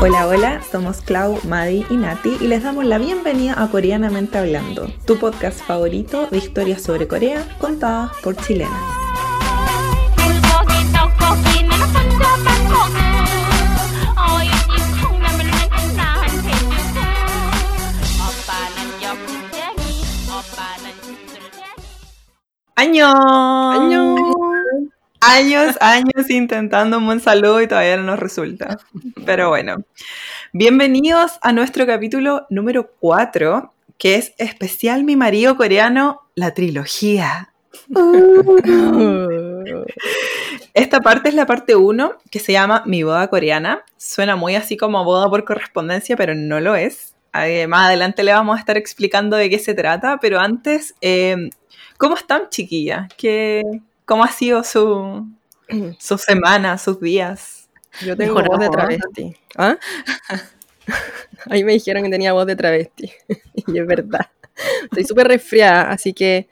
Hola, hola, somos Clau, Madi y Nati y les damos la bienvenida a Coreanamente Hablando, tu podcast favorito de historias sobre Corea contadas por chilenas. ¡Año! ¡Año! Años, años intentando un buen saludo y todavía no nos resulta. Pero bueno, bienvenidos a nuestro capítulo número 4, que es especial Mi marido coreano, la trilogía. Esta parte es la parte 1, que se llama Mi boda coreana. Suena muy así como boda por correspondencia, pero no lo es. Eh, más adelante le vamos a estar explicando de qué se trata, pero antes, eh, ¿cómo están chiquillas? ¿Qué, ¿Cómo ha sido su, su semana, sus días? Yo tengo voz de travesti. ¿Ah? Ahí me dijeron que tenía voz de travesti. y es verdad. Estoy súper resfriada, así que.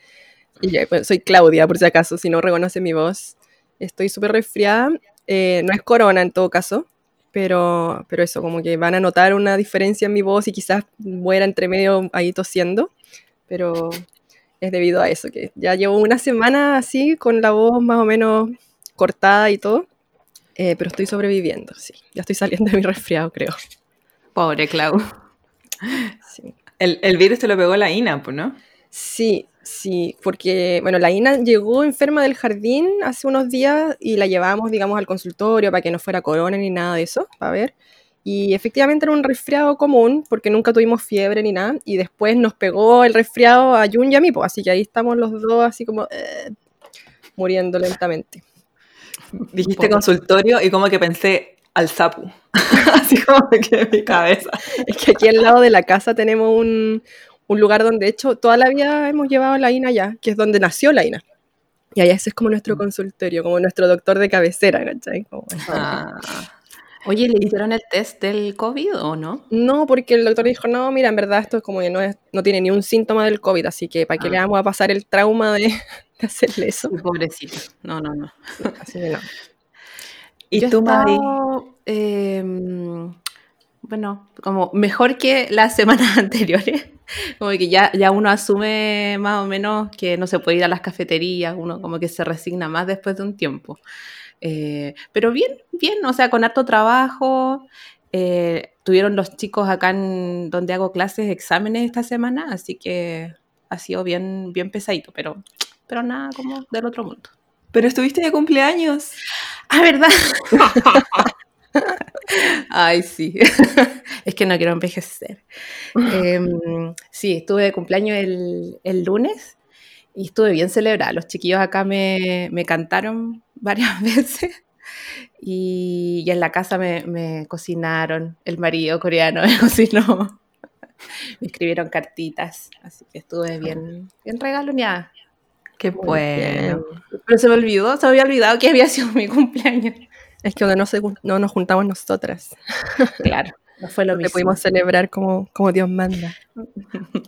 y ya, bueno, soy Claudia, por si acaso, si no reconoce mi voz. Estoy súper resfriada. Eh, no es corona en todo caso, pero, pero eso, como que van a notar una diferencia en mi voz y quizás muera entre medio ahí tosiendo. Pero es debido a eso, que ya llevo una semana así, con la voz más o menos cortada y todo. Eh, pero estoy sobreviviendo, sí. Ya estoy saliendo de mi resfriado, creo. Pobre Clau. Sí. El, el virus te lo pegó la INA, pues, ¿no? Sí, sí, porque, bueno, la Ina llegó enferma del jardín hace unos días y la llevamos, digamos, al consultorio para que no fuera corona ni nada de eso, para ver. Y efectivamente era un resfriado común, porque nunca tuvimos fiebre ni nada. Y después nos pegó el resfriado a Jun y a mí, pues, así que ahí estamos los dos así como eh, muriendo lentamente. Dijiste consultorio y como que pensé al sapu. Así como que en mi cabeza. Es que aquí al lado de la casa tenemos un, un lugar donde, de hecho, toda la vida hemos llevado a la INA allá, que es donde nació la INA. Y allá ese es como nuestro consultorio, como nuestro doctor de cabecera, ¿cachai? Como- Ah, Oye, ¿le hicieron el test del COVID o no? No, porque el doctor dijo, no, mira, en verdad esto es como que no, es, no tiene ni un síntoma del COVID, así que ¿para qué Ah. le vamos a pasar el trauma de, de hacerle eso? Pobrecito. No, no, no. Así que no. ¿Y Yo tú, Madi? estado, em, bueno, como mejor que las semanas anteriores. Como que ya, ya uno asume más o menos que no se puede ir a las cafeterías, uno como que se resigna más después de un tiempo. Eh, pero bien, bien, o sea, con harto trabajo. eh, tuvieron los chicos acá en donde hago clases exámenes esta semana, así que ha sido bien, bien pesadito, pero, pero nada como del otro mundo. Pero estuviste de cumpleaños. Ah, ¿verdad? Ay, sí. es que no quiero envejecer. Em, sí, estuve de cumpleaños el, el lunes y estuve bien celebrada. Los chiquillos acá me, me cantaron varias veces y, y en la casa me, me cocinaron. El marido coreano me cocinó. Me escribieron cartitas, así que estuve bien, bien regaloneada. Qué bueno. Pero se me olvidó, se me había olvidado que había sido mi cumpleaños. Es que donde no, se, no nos juntamos nosotras, Claro, no fue lo mismo. pudimos celebrar como, como Dios manda.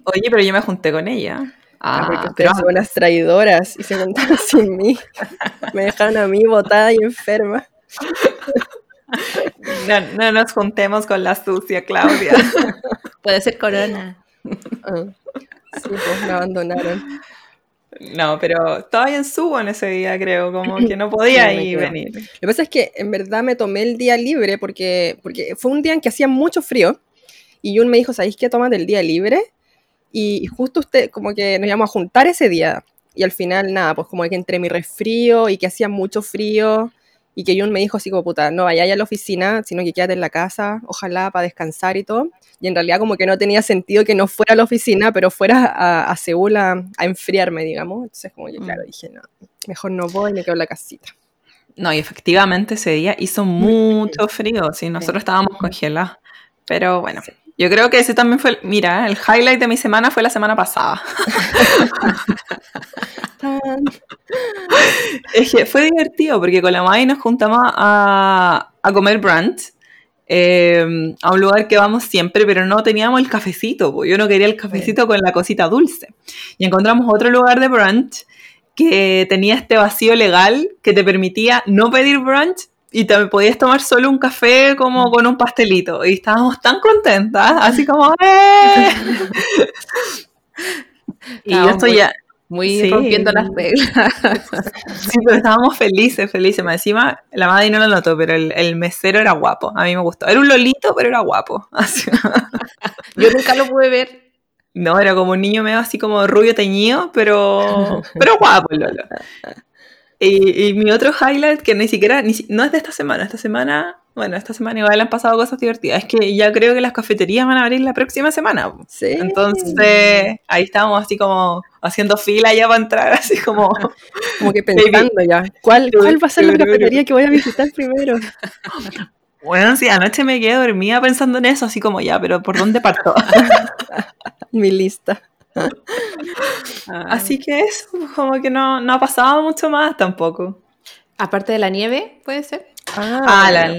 Oye, pero yo me junté con ella. Ah, porque ustedes pero son unas traidoras y se juntaron sin mí. Me dejaron a mí botada y enferma. no, no nos juntemos con la sucia, Claudia. Puede ser corona. Ah, Sí, pues me abandonaron. No, pero estaba en subo en ese día, creo, como que no podía ir venir. Lo que pasa es que en verdad me tomé el día libre porque, porque fue un día en que hacía mucho frío y Jun me dijo, ¿sabéis qué? Tomas el día libre y, justo usted como que nos íbamos a juntar ese día y al final nada, pues como que entre mi resfrío y que hacía mucho frío y que Jun me dijo así como, puta, no vayáis a la oficina, sino que quédate en la casa, ojalá para descansar y todo. Y en realidad como que no tenía sentido que no fuera a la oficina, pero fuera a, a Seúl a, a enfriarme, digamos. Entonces como que, Mm. claro, dije, no, mejor no voy, me quedo en la casita. No, y efectivamente ese día hizo mucho frío, sí, nosotros estábamos congelados. Pero bueno, yo creo que ese también fue, el- mira, el highlight de mi semana fue la semana pasada. Es que fue divertido porque con la Mai nos juntamos a, a comer brunch eh, a un lugar que vamos siempre, pero no teníamos el cafecito. po. Yo no quería el cafecito con la cosita dulce. Y encontramos otro lugar de brunch que tenía este vacío legal que te permitía no pedir brunch y te podías tomar solo un café como con un pastelito. Y estábamos tan contentas, así como ¡eh! y yo estoy ya... Muy Sí. rompiendo las reglas. Sí, pero estábamos felices, felices. Más Encima, la madre no lo notó, pero el, el mesero era guapo. A mí me gustó. Era un lolito, pero era guapo. Así- Yo nunca lo pude ver. no, era como un niño medio así como rubio teñido, pero, pero guapo el lolo. Y, y mi otro highlight, que ni siquiera, ni no es de esta semana, esta semana, bueno, esta semana igual han pasado cosas divertidas, es que ya creo que las cafeterías van a abrir la próxima semana. Sí. Entonces, ahí estábamos así como haciendo fila ya para entrar, así como... Como que pensando ya, ¿cuál, ¿cuál va a ser la cafetería que voy a visitar primero? Bueno, sí, anoche me quedé dormida pensando en eso, así como ya, pero ¿por dónde parto? Mi lista. Así que eso, como que no, no ha pasado mucho más tampoco. Aparte de la nieve, puede ser. Ah, la-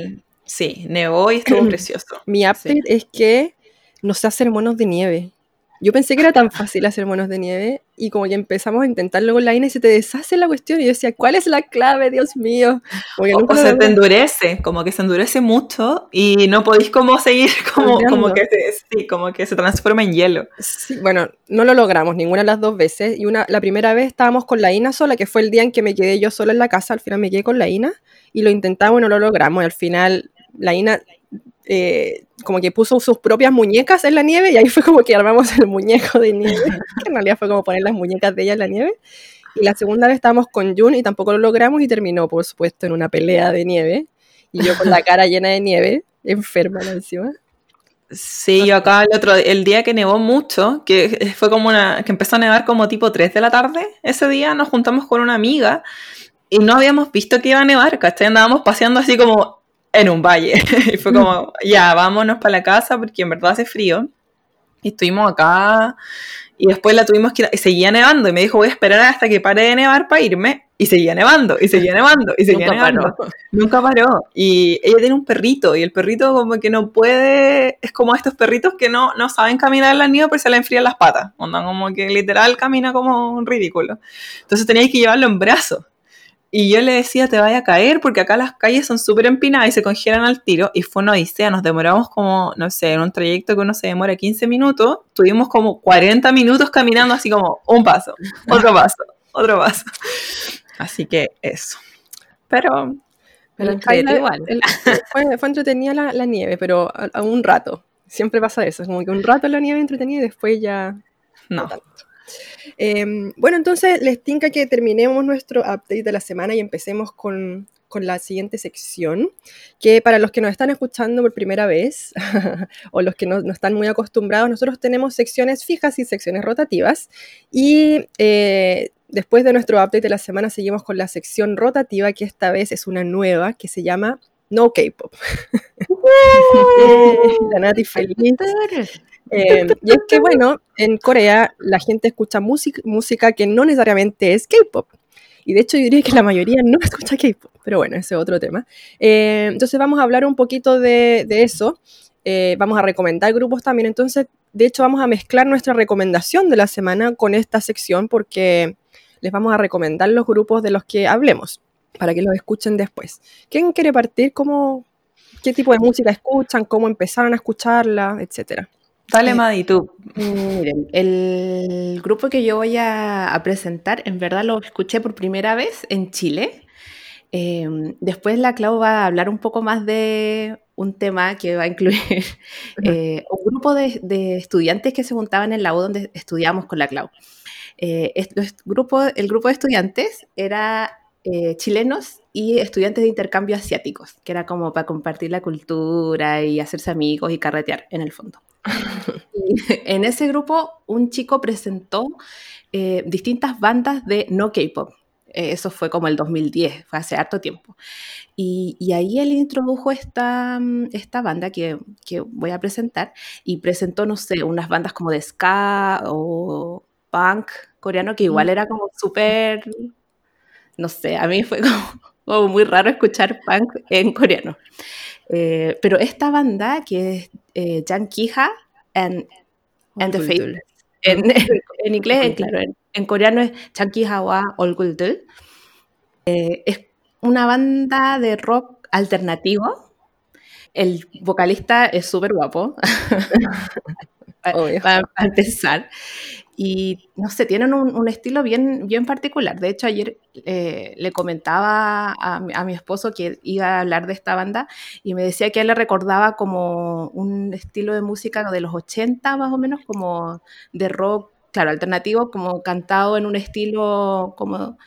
sí, nevó y estuvo precioso. Mi update es que no sé hacer monos de nieve. Yo pensé que era tan fácil hacer monos de nieve y como que empezamos a intentarlo con la INA y se te deshace la cuestión y yo decía, ¿cuál es la clave, Dios mío? O, o se te endurece, como que se endurece mucho y no podéis como seguir, como, como, que se, sí, como que se transforma en hielo. Sí, bueno, no lo logramos ninguna de las dos veces. Y una, la primera vez estábamos con la INA sola, que fue el día en que me quedé yo sola en la casa. Al final me quedé con la INA y lo intentamos y no lo logramos. Y al final la INA eh, como que puso sus propias muñecas en la nieve y ahí fue como que armamos el muñeco de nieve, que en realidad fue como poner las muñecas de ella en la nieve. Y la segunda vez estábamos con Jun y tampoco lo logramos y terminó, por supuesto, en una pelea de nieve. Y yo con la cara llena de nieve, enferma encima. Sí, yo acá el otro el día que nevó mucho, que fue como una, que empezó a nevar como tipo 3 de la tarde, ese día nos juntamos con una amiga y no habíamos visto que iba a nevar, ¿cachai? Andábamos paseando así como en un valle. y fue como, ya, vámonos para la casa porque en verdad hace frío. Y estuvimos acá y después la tuvimos que ir, y seguía nevando y me dijo, voy a esperar hasta que pare de nevar para irme. Y seguía nevando, y seguía nevando, y seguía Nunca nevando. paró. Nunca paró. Y ella tiene un perrito, y el perrito como que no puede, es como estos perritos que no, no saben caminar en la nieve porque se le enfrían las patas. Onda, como que literal camina como un ridículo. Entonces teníais que llevarlo en brazos. Y yo le decía, te vaya a caer, porque acá las calles son súper empinadas y se congelan al tiro. Y fue una odisea, nos demoramos como, no sé, en un trayecto que uno se demora 15 minutos, tuvimos como 40 minutos caminando así como un paso, otro paso, otro paso. Así que eso. Pero Pero highlight- igual. el- fue, fue entretenida la, la nieve, pero a, a un rato. Siempre pasa eso, es como que un rato la nieve entretenida y después ya no. tanto. Eh, bueno, entonces les tinca que terminemos nuestro update de la semana y empecemos con, con la siguiente sección, que para los que nos están escuchando por primera vez o los que no, no están muy acostumbrados, nosotros tenemos secciones fijas y secciones rotativas y eh, después de nuestro update de la semana seguimos con la sección rotativa, que esta vez es una nueva que se llama No K-Pop. la Nati feliz. Eh, y es que, bueno, en Corea la gente escucha música, que no necesariamente es K-pop. Y de hecho yo diría que la mayoría no escucha K-pop, pero bueno, ese es otro tema. Eh, entonces vamos a hablar un poquito de, de eso. Eh, vamos a recomendar grupos también. Entonces, de hecho, vamos a mezclar nuestra recomendación de la semana con esta sección porque les vamos a recomendar los grupos de los que hablemos para que los escuchen después. ¿Quién quiere partir? ¿Cómo, ¿Qué tipo de música escuchan? ¿Cómo empezaron a escucharla? Etcétera. Dale, Eh, Madi, tú. Miren, el grupo que yo voy a, a presentar, en verdad lo escuché por primera vez en Chile. Eh, después la Clau va a hablar un poco más de un tema que va a incluir eh, un grupo de, de estudiantes que se juntaban en la U donde estudiamos con la Clau. Eh, este grupo, el grupo de estudiantes era eh, chilenos y estudiantes de intercambio asiáticos, que era como para compartir la cultura y hacerse amigos y carretear en el fondo. Y en ese grupo un chico presentó eh, distintas bandas de no K-pop. Eh, eso fue como el 2010, fue hace harto tiempo. Y, y ahí él introdujo esta, mm, esta banda que, que voy a presentar y presentó, no sé, unas bandas como de ska o punk coreano que igual era como súper no sé, a mí fue como, como muy raro escuchar punk en coreano. Eh, pero esta banda, que es eh, Jan and, and the Faithless, en, en, inglés, claro, en, en coreano es Jan Kiha wa Olguldul, eh, es una banda de rock alternativo. El vocalista es súper guapo, para empezar. Y no sé, tienen un, estilo bien, bien particular. De hecho, ayer eh, le comentaba a, a mi esposo que iba a hablar de esta banda y me decía que él le recordaba como un estilo de música de los 80 más o menos, como de rock, claro, alternativo, como cantado en un estilo como,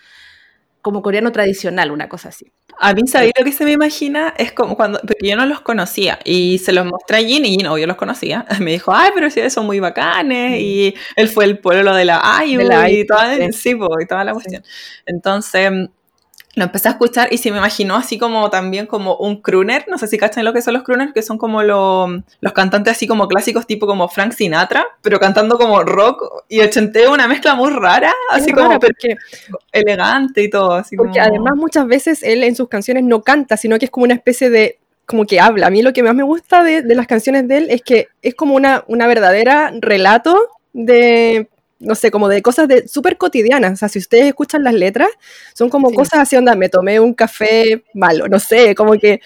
como coreano tradicional, una cosa así. A mí, ¿sabéis lo que se me imagina? Es como cuando, porque yo no los conocía y se los mostré a Jin y Jin, obvio, los conocía. Me dijo, ay, pero sí, son muy bacanes y él fue el pueblo de la IU De la y, IU, toda, sí. sí, po, y toda la cuestión. Entonces, mm, lo empecé a escuchar y se me imaginó así como también como un crooner, no sé si cachan lo que son los crooners, que son como lo- los cantantes así como clásicos tipo como Frank Sinatra, pero cantando como rock y ochenteo, una mezcla muy rara, así Es como porque, elegante y todo, así porque como... además muchas veces él en sus canciones no canta, sino que es como una especie de, como que habla. A mí lo que más me gusta de, de las canciones de él es que es como una, una verdadera relato de, no sé, como de cosas de súper cotidianas. O sea, si ustedes escuchan las letras, son como Sí. cosas así, onda, me tomé un café malo, no sé, como que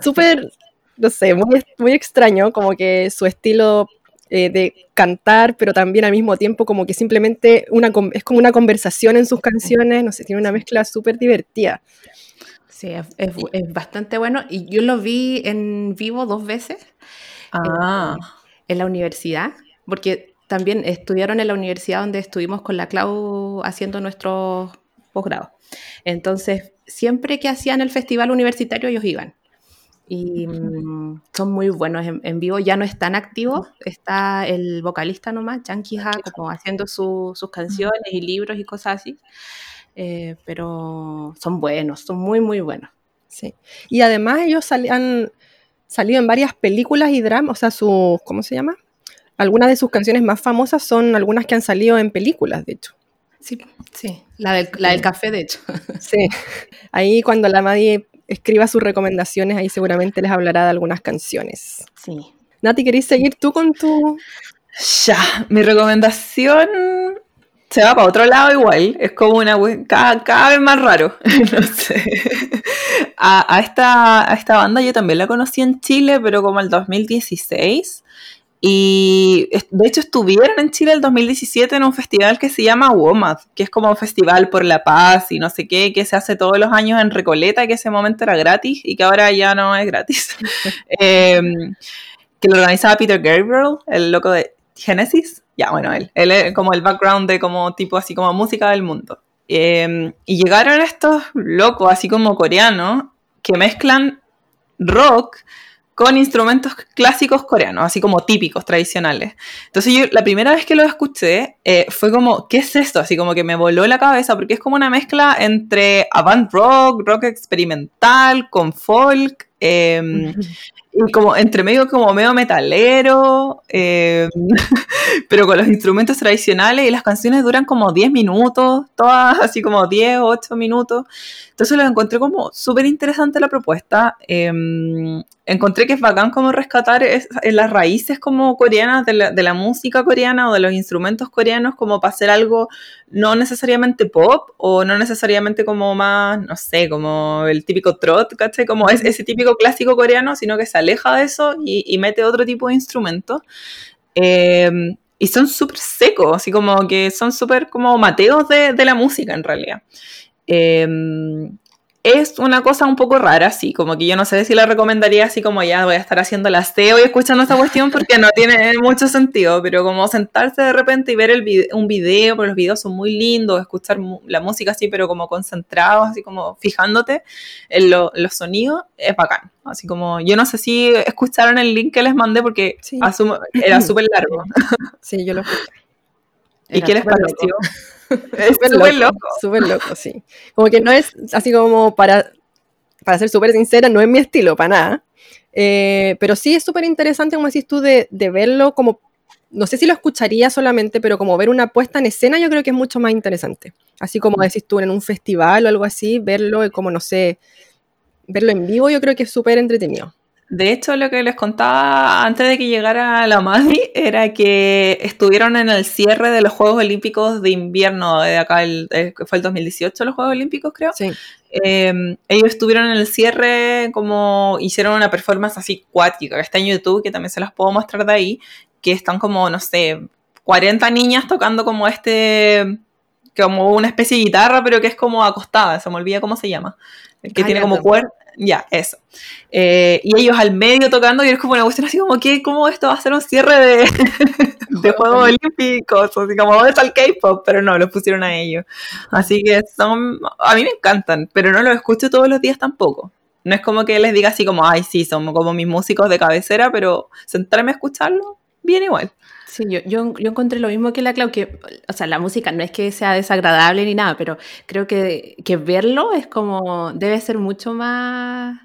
súper, no sé, muy, muy extraño, como que su estilo eh, de cantar, pero también al mismo tiempo como que simplemente una, con- es como una conversación en sus canciones, no sé, tiene una mezcla súper divertida. Sí, es, es- es bastante bueno. Y yo lo vi en vivo dos veces Ah, en la universidad, porque también estudiaron en la universidad donde estuvimos con la Clau haciendo nuestros posgrados. Entonces, siempre que hacían el festival universitario, ellos iban. Y mm, son muy buenos en, en vivo, ya no están activos, está el vocalista nomás, Chan Ki-ha, como haciendo su- sus canciones y libros y cosas así. Eh, pero son buenos, son muy, muy buenos. Sí. Y además ellos sali- han salido en varias películas y dramas, o sea, sus, ¿cómo se llama? Algunas de sus canciones más famosas son algunas que han salido en películas, de hecho. Sí, sí, la del, la del café, de hecho. Sí. Ahí cuando la Madie escriba sus recomendaciones, ahí seguramente les hablará de algunas canciones. Sí. Nati, ¿queréis seguir tú con tu...? Ya, mi recomendación se va para otro lado igual. Es como una cada, cada vez más raro. no sé. A, a esta, a esta banda yo también la conocí en Chile, pero como el 2016. Y de hecho estuvieron en Chile el 2017 en un festival que se llama WOMAD, que es como un festival por la paz y no sé qué, que se hace todos los años en Recoleta, que ese momento era gratis y que ahora ya no es gratis. Em, que lo organizaba Peter Gabriel, el loco de Genesis. Ya, bueno, él. Él es como el background de como tipo así como música del mundo. Eh, y llegaron estos locos, así como coreanos, que mezclan rock con instrumentos clásicos coreanos, así como típicos, tradicionales. Entonces yo la primera vez que lo escuché eh, fue como, ¿qué es esto? Así como que me voló la cabeza porque es como una mezcla entre avant rock, rock experimental, con folk, eh, y como entre medio como medio metalero, eh, pero con los instrumentos tradicionales y las canciones duran como 10 minutos, todas así como 10, 8 minutos. Entonces lo encontré como súper interesante la propuesta. Encontré que es bacán como rescatar es- en las raíces como coreanas de la, de la música coreana o de los instrumentos coreanos como para hacer algo no necesariamente pop o no necesariamente como más, no sé, como el típico trot, ¿cachai? Como es, ese típico clásico coreano, sino que se aleja de eso y, y mete otro tipo de instrumento. Eh, y son súper secos, así como que son súper como mateos de, de la música en realidad. Eh, es una cosa un poco rara, así, como que yo no sé si la recomendaría así como ya voy a estar haciendo el aseo y escuchando esa cuestión porque no tiene mucho sentido, pero como sentarse de repente y ver el vide- un video, porque los videos son muy lindos, escuchar la música así, pero como concentrados, así como fijándote en, lo- los sonidos, es bacán. Así como, yo no sé si escucharon el link que les mandé porque Sí. asumo- era súper largo. Sí, yo lo escuché. ¿Y qué les pareció? Es Súper loco, loco. súper loco, sí. Como que no es así como para, para ser súper sincera, no es mi estilo, para nada. Eh, pero sí es súper interesante, como decís tú, de, de verlo como no sé si lo escucharía solamente, pero como ver una puesta en escena yo creo que es mucho más interesante. Así como decís tú en un festival o algo así, verlo como, no sé, verlo en vivo yo creo que es súper entretenido. De hecho, lo que les contaba antes de que llegara la Madi era que estuvieron en el cierre de los Juegos Olímpicos de invierno de acá, el, eh, fue el 2018 los Juegos Olímpicos, creo. Sí. Eh, ellos estuvieron en el cierre, como hicieron una performance así cuática, que está en YouTube, que también se las puedo mostrar de ahí, que están como, no sé, 40 niñas tocando como este, como una especie de guitarra, pero que es como acostada, se me olvida cómo se llama, el que Ah, tiene como cuerda. Ya, eso. Eh, y ellos al medio tocando, y es como una cuestión así como, ¿qué? ¿Cómo esto va a ser un cierre de, de Juegos Olímpicos? Así como, ¿dónde está el K-pop? Pero no, los pusieron a ellos. Así que son, a mí me encantan, pero no los escucho todos los días tampoco. No es como que les diga así como, ay, sí, son como mis músicos de cabecera, pero sentarme a escucharlo, bien igual. Sí, yo, yo, yo encontré lo mismo que la Clau, que, o sea, la música no es que sea desagradable ni nada, pero creo que, que verlo es como, debe ser mucho más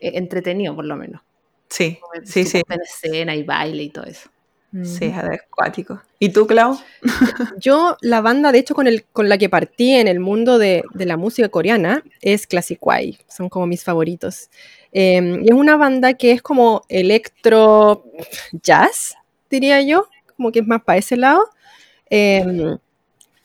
eh, entretenido, por lo menos. Sí, Como sí, sí. en escena y baile y todo eso. Sí, es acuático. ¿Y tú, Clau? Yo, la banda, de hecho, con, el, con la que partí en el mundo de, de la música coreana es Classic Y. Son como mis favoritos. Eh, y es una banda que es como electro jazz, diría yo, como que es más para ese lado. Eh,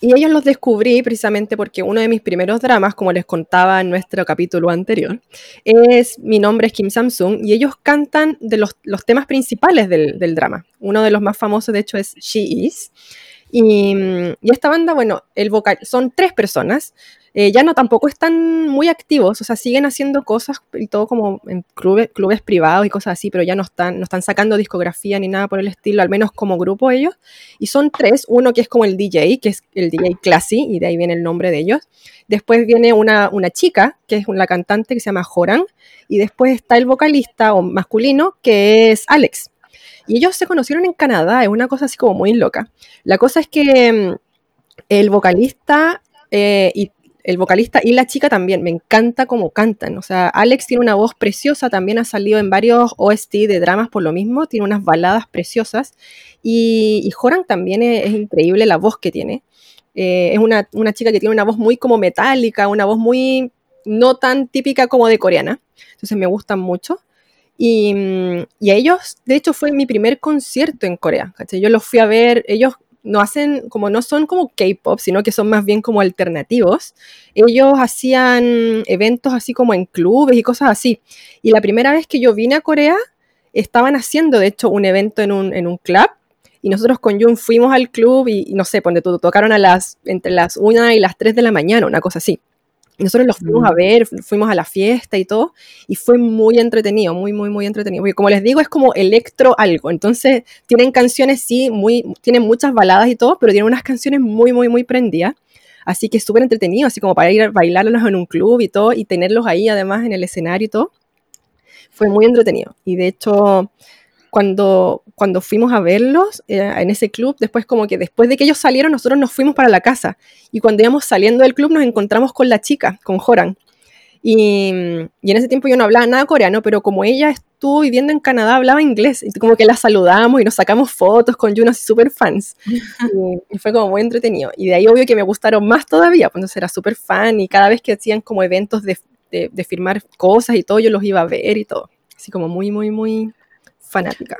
y ellos los descubrí precisamente porque uno de mis primeros dramas, como les contaba en nuestro capítulo anterior, es Mi nombre es Kim Samsung y ellos cantan de los, los temas principales del, del drama. Uno de los más famosos, de hecho, es She Is. Y, mm, y esta banda, bueno, el vocal, son tres personas. Eh, ya no tampoco están muy activos, o sea, siguen haciendo cosas y todo como en clubes, clubes privados y cosas así, pero ya no están, no están sacando discografía ni nada por el estilo, al menos como grupo ellos. Y son tres, uno que es como el DJ, que es el DJ Classy, y de ahí viene el nombre de ellos. Después viene una, una chica, que es la cantante que se llama Joran, y después está el vocalista o masculino, que es Alex. Y ellos se conocieron en Canadá, es una cosa así como muy loca. La cosa es que mm, el vocalista eh, y el vocalista y la chica también, me encanta cómo cantan. O sea, Alex tiene una voz preciosa, también ha salido en varios OST de dramas por lo mismo, tiene unas baladas preciosas. Y, Joran también es, increíble la voz que tiene. Eh, es una, una chica que tiene una voz muy como metálica, una voz muy no tan típica como de coreana. Entonces me gustan mucho. Y, mm, y a ellos, de hecho, fue mi primer concierto en Corea. ¿cachai? Yo los fui a ver, ellos no hacen, como no son como K-pop, sino que son más bien como alternativos. Ellos hacían eventos así como en clubes y cosas así. Y la primera vez que yo vine a Corea, estaban haciendo, de hecho, un evento en un, en un club. Y nosotros con Jun fuimos al club y, no sé, ponte tocaron a las, entre las 1 y las 3 de la mañana, una cosa así. Nosotros los fuimos a ver, fu- fuimos a la fiesta y todo, y fue muy entretenido, muy, muy, muy entretenido. Porque como les digo, es como electro algo. Entonces, tienen canciones, sí, muy, tienen muchas baladas y todo, pero tienen unas canciones muy, muy, muy prendidas. Así que súper entretenido, así como para ir a bailarlos en un club y todo, y tenerlos ahí además en el escenario y todo. Fue muy entretenido. Y de hecho, cuando, cuando fuimos a verlos eh, en ese club, después como que después de que ellos salieron, nosotros nos fuimos para la casa. Y cuando íbamos saliendo del club nos encontramos con la chica, con Joran. Y, y en ese tiempo yo no hablaba nada coreano, pero como ella estuvo viviendo en Canadá, hablaba inglés. Y como que la saludamos y nos sacamos fotos con Juno, súper fans. y, y fue como muy entretenido. Y de ahí obvio que me gustaron más todavía, pues entonces era súper fan y cada vez que hacían como eventos de, de, de firmar cosas y todo, yo los iba a ver y todo. Así como muy, muy, muy fanática.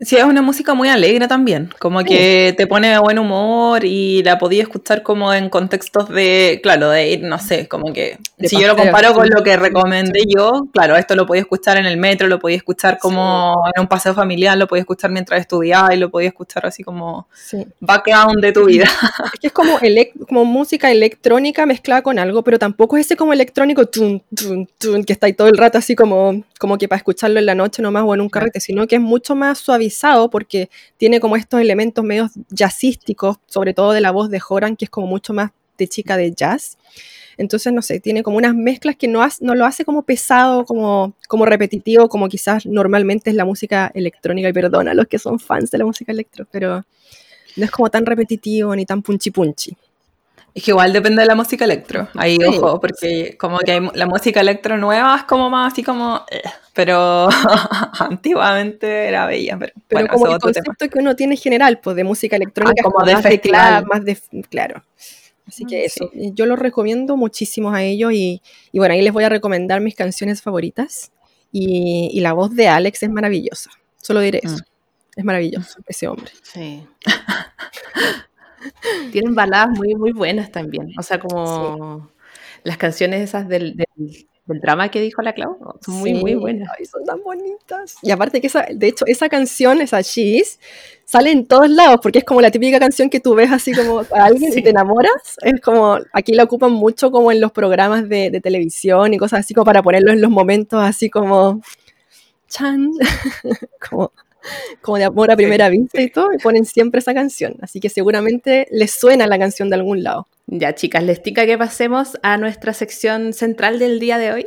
Sí, es una música muy alegre también, como que te pone de buen humor y la podía escuchar como en contextos de, claro, de ir, no sé, como que De si yo lo comparo con lo que recomendé yo, claro, esto lo podía escuchar en el metro, lo podía escuchar como en un paseo familiar, lo podía escuchar mientras estudiaba y lo podía escuchar así como background de tu vida. Es que es como, como música electrónica mezclada con algo, pero tampoco es ese como electrónico tun, tun, tun, que está ahí todo el rato así como, como que para escucharlo en la noche nomás o en un carrete, sino que es mucho más suavizado porque tiene como estos elementos medios jazzísticos, sobre todo de la voz de Joran, que es como mucho más de chica de jazz. Entonces, no sé, tiene como unas mezclas que no, hace- no lo hace como pesado, como, como repetitivo, como quizás normalmente es la música electrónica, y perdona a los que son fans de la música electro, pero no es como tan repetitivo ni tan punchi punchi. Es que igual depende de la música electro. Ahí, Sí. ojo, porque como que hay, la música electro nueva es como más así como... eh, pero antiguamente era bella. Pero, Pero bueno, como eso el tema. concepto que uno tiene general, pues de música electrónica, Ah, como de más festival. más de, claro. Así que Mm, eso, yo los recomiendo muchísimo a ellos y, y bueno, ahí les voy a recomendar mis canciones favoritas y, y la voz de Alex es maravillosa, solo diré eso, Mm. es maravilloso ese hombre. Sí. Tienen baladas muy, muy buenas también. O sea, como las canciones esas del, del, del drama que dijo la Clau, son muy, muy buenas. ay, son tan bonitas. Y aparte que esa, de hecho, esa canción, esa She's, sale en todos lados, porque es como la típica canción que tú ves así como a alguien Sí. y te enamoras. Es como, aquí la ocupan mucho como en los programas de, de televisión y cosas así como para ponerlo en los momentos así como, chan, como, como de amor a primera vista y todo, y ponen siempre esa canción. Así que seguramente les suena la canción de algún lado. Ya, chicas, les tica que pasemos a nuestra sección central del día de hoy.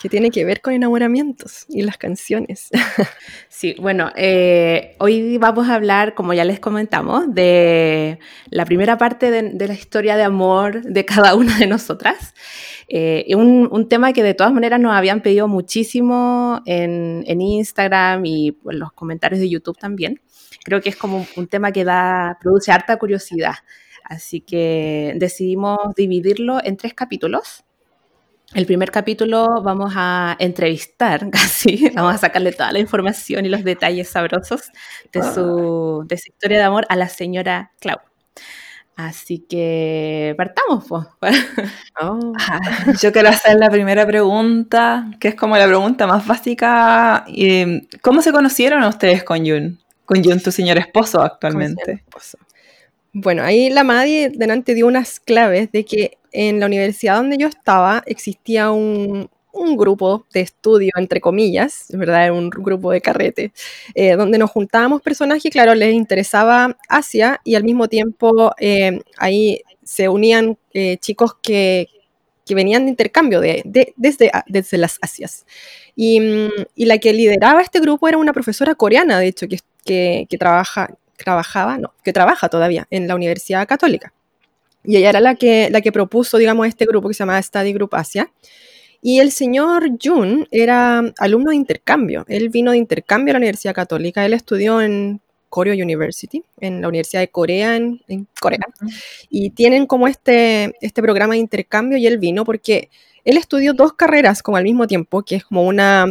Que tiene que ver con enamoramientos y las canciones. Sí, bueno, eh, hoy vamos a hablar, como ya les comentamos, de la primera parte de, la historia de amor de cada una de nosotras. Eh, un, tema que de todas maneras nos habían pedido muchísimo en, en Instagram y en los comentarios de YouTube también. Creo que es como un, un tema que da, produce harta curiosidad. Así que decidimos dividirlo en tres capítulos. El primer capítulo vamos a entrevistar casi, vamos a sacarle toda la información y los detalles sabrosos de su, de su historia de amor a la señora Clau. Así que partamos, pues. Oh. Yo quiero hacer la primera pregunta, que es como la pregunta más básica. ¿Cómo se conocieron ustedes con Jun? Con Jun, tu señor esposo ¿Cómo se llama actualmente. esposo? Bueno, ahí la Madi delante dio unas claves de que en la universidad donde yo estaba existía un, grupo de estudio, entre comillas, verdad, un grupo de carrete, eh, donde nos juntábamos personas que, claro, les interesaba Asia y al mismo tiempo eh, ahí se unían eh, chicos que, que venían de intercambio de, de- desde, desde las Asias. Y, y la que lideraba este grupo era una profesora coreana, de hecho, que, que, que trabaja, trabajaba, no, que trabaja todavía en la Universidad Católica. Y ella era la que, la que propuso, digamos, este grupo que se llama Study Group Asia. Y el señor Jun era alumno de intercambio. Él vino de intercambio a la Universidad Católica. Él estudió en Koryo University, en la Universidad de Corea, en, en Corea. Y tienen como este, este programa de intercambio y él vino porque él estudió dos carreras como al mismo tiempo, que es como una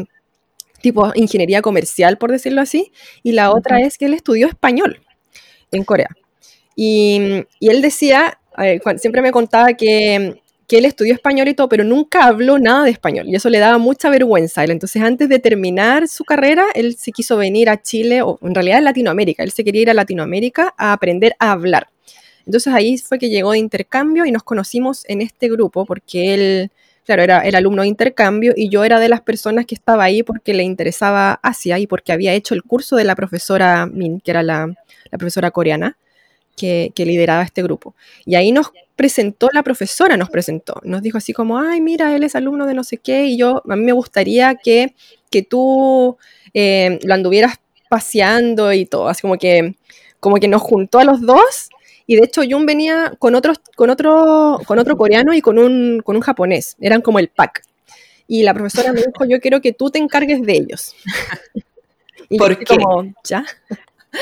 tipo ingeniería comercial, por decirlo así, y la otra es que él estudió español en Corea. Y, y él decía, eh, siempre me contaba que, que él estudió español y todo, pero nunca habló nada de español, y eso le daba mucha vergüenza. Entonces, antes de terminar su carrera, él se quiso venir a Chile, o en realidad a Latinoamérica, él se quería ir a Latinoamérica a aprender a hablar. Entonces ahí fue que llegó de intercambio y nos conocimos en este grupo porque él, claro, era el alumno de intercambio y yo era de las personas que estaba ahí porque le interesaba Asia y porque había hecho el curso de la profesora Min, que era la, la profesora coreana que, que lideraba este grupo. Y ahí nos presentó la profesora, nos presentó, nos dijo así como, ay, mira, él es alumno de no sé qué y yo, a mí me gustaría que, que tú eh, lo anduvieras paseando y todo, así como que, como que nos juntó a los dos y de hecho Jun venía con, otros, con, otro, con otro coreano y con un, con un japonés. Eran como el pack. Y la profesora me dijo, yo quiero que tú te encargues de ellos. Y ¿Por qué? como, ¿ya?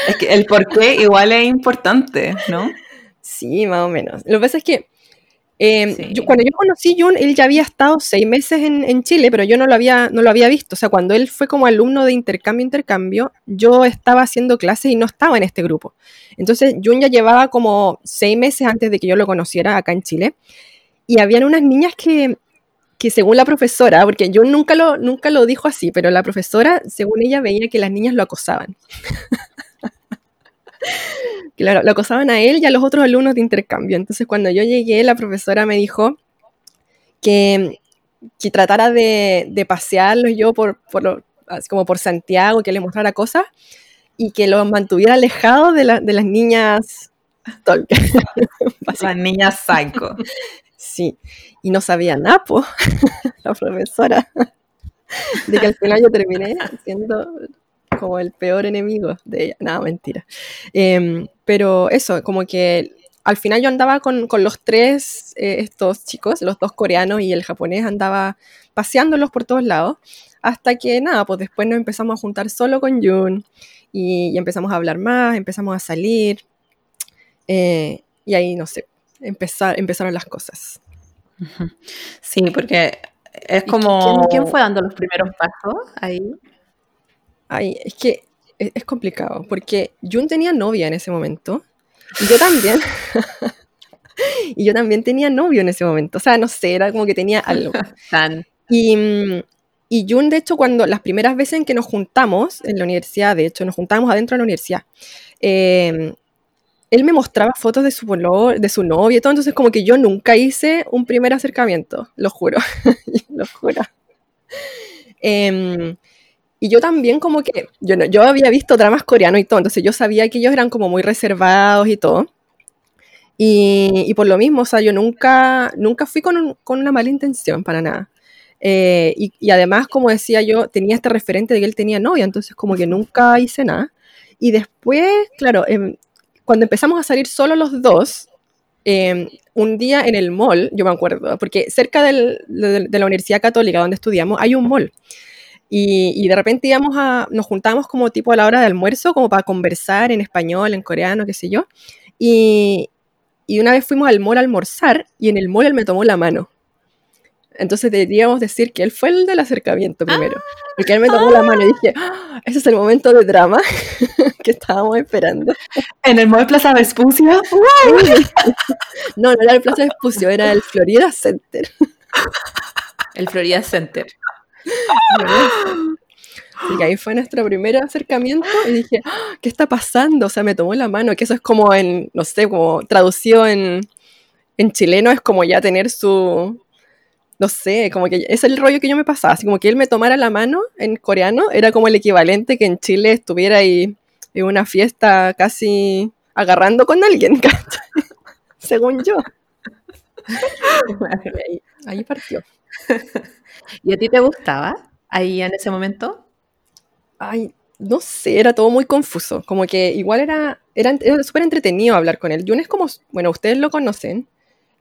Es que el por qué igual es importante, ¿no? Sí, más o menos. Lo que pasa es que eh, Sí. yo- cuando yo conocí a Jun, él ya había estado seis meses en, en Chile, pero yo no lo, había, no lo había visto. O sea, cuando él fue como alumno de intercambio, intercambio, yo estaba haciendo clases y no estaba en este grupo. Entonces, Jun ya llevaba como seis meses antes de que yo lo conociera acá en Chile. Y habían unas niñas que, que según la profesora, porque Jun nunca lo, nunca lo dijo así, pero la profesora, según ella, veía que las niñas lo acosaban. Claro, lo acosaban a él y a los otros alumnos de intercambio. Entonces, cuando yo llegué, la profesora me dijo que, que tratara de, de pasearlos yo por, por lo- como por Santiago, que les mostrara cosas y que los mantuviera alejados de, la- de las niñas stalker. La niña psycho. Sí, y no sabía nada, la profesora, de que al final yo terminé siendo como el peor enemigo de ella. No, mentira. Em, pero eso, como que al final yo andaba con, con los tres, eh, estos chicos, los dos coreanos y el japonés, andaba paseándolos por todos lados, hasta que nada, pues después nos empezamos a juntar solo con Jun y, y empezamos a hablar más, empezamos a salir, eh, y ahí, no sé, empezar, empezaron las cosas. Sí, porque es ¿Y como... ¿Quién, quién fue dando los primeros pasos ahí? Ay, es que es, es complicado, porque Jun tenía novia en ese momento, y yo también. y yo también tenía novio en ese momento, o sea, no sé, era como que tenía algo. Tan. Y, mm, y Jun, de hecho, cuando las primeras veces en que nos juntamos en la universidad, de hecho, nos juntábamos adentro de la universidad, eh, él me mostraba fotos de su, polo- de su novia y todo, entonces como que yo nunca hice un primer acercamiento, lo juro, lo juro. Em, y yo también como que, yo, no, yo había visto dramas coreanos y todo, entonces yo sabía que ellos eran como muy reservados y todo. Y, y por lo mismo, o sea, yo nunca, nunca fui con, un- con una mala intención para nada. Eh, y, y además, como decía yo, tenía este referente de que él tenía novia, entonces como que nunca hice nada. Y después, claro, em, cuando empezamos a salir solo los dos, em, un día en el mall, yo me acuerdo, porque cerca del- de, de la Universidad Católica donde estudiamos hay un mall. Y, y de repente íbamos a, nos juntábamos como tipo a la hora de almuerzo, como para conversar en español, en coreano, qué sé yo. Y, y una vez fuimos al mall a almorzar y en el mall él me tomó la mano. Entonces deberíamos decir que él fue el del acercamiento primero. Porque él me tomó la mano y dije, "Ah, ese es el momento de drama que estábamos esperando. En el Mall Plaza Vespucia. No, no era el Plaza de Espucio, era el Florida Center. El Florida Center. Así que ahí fue nuestro primer acercamiento y dije, "Ah, ¿qué está pasando? O sea, me tomó la mano, que eso es como en, no sé, como traducido en, en chileno, es como ya tener su, no sé, como que es el rollo que yo me pasaba, así como que él me tomara la mano en coreano, era como el equivalente que en Chile estuviera ahí en una fiesta casi agarrando con alguien, según yo. Ahí, ahí partió. ¿Y a ti te gustaba ahí en ese momento? Ay, no sé, era todo muy confuso. Como que igual era, era, era súper entretenido hablar con él. Jun es como, bueno, ustedes lo conocen.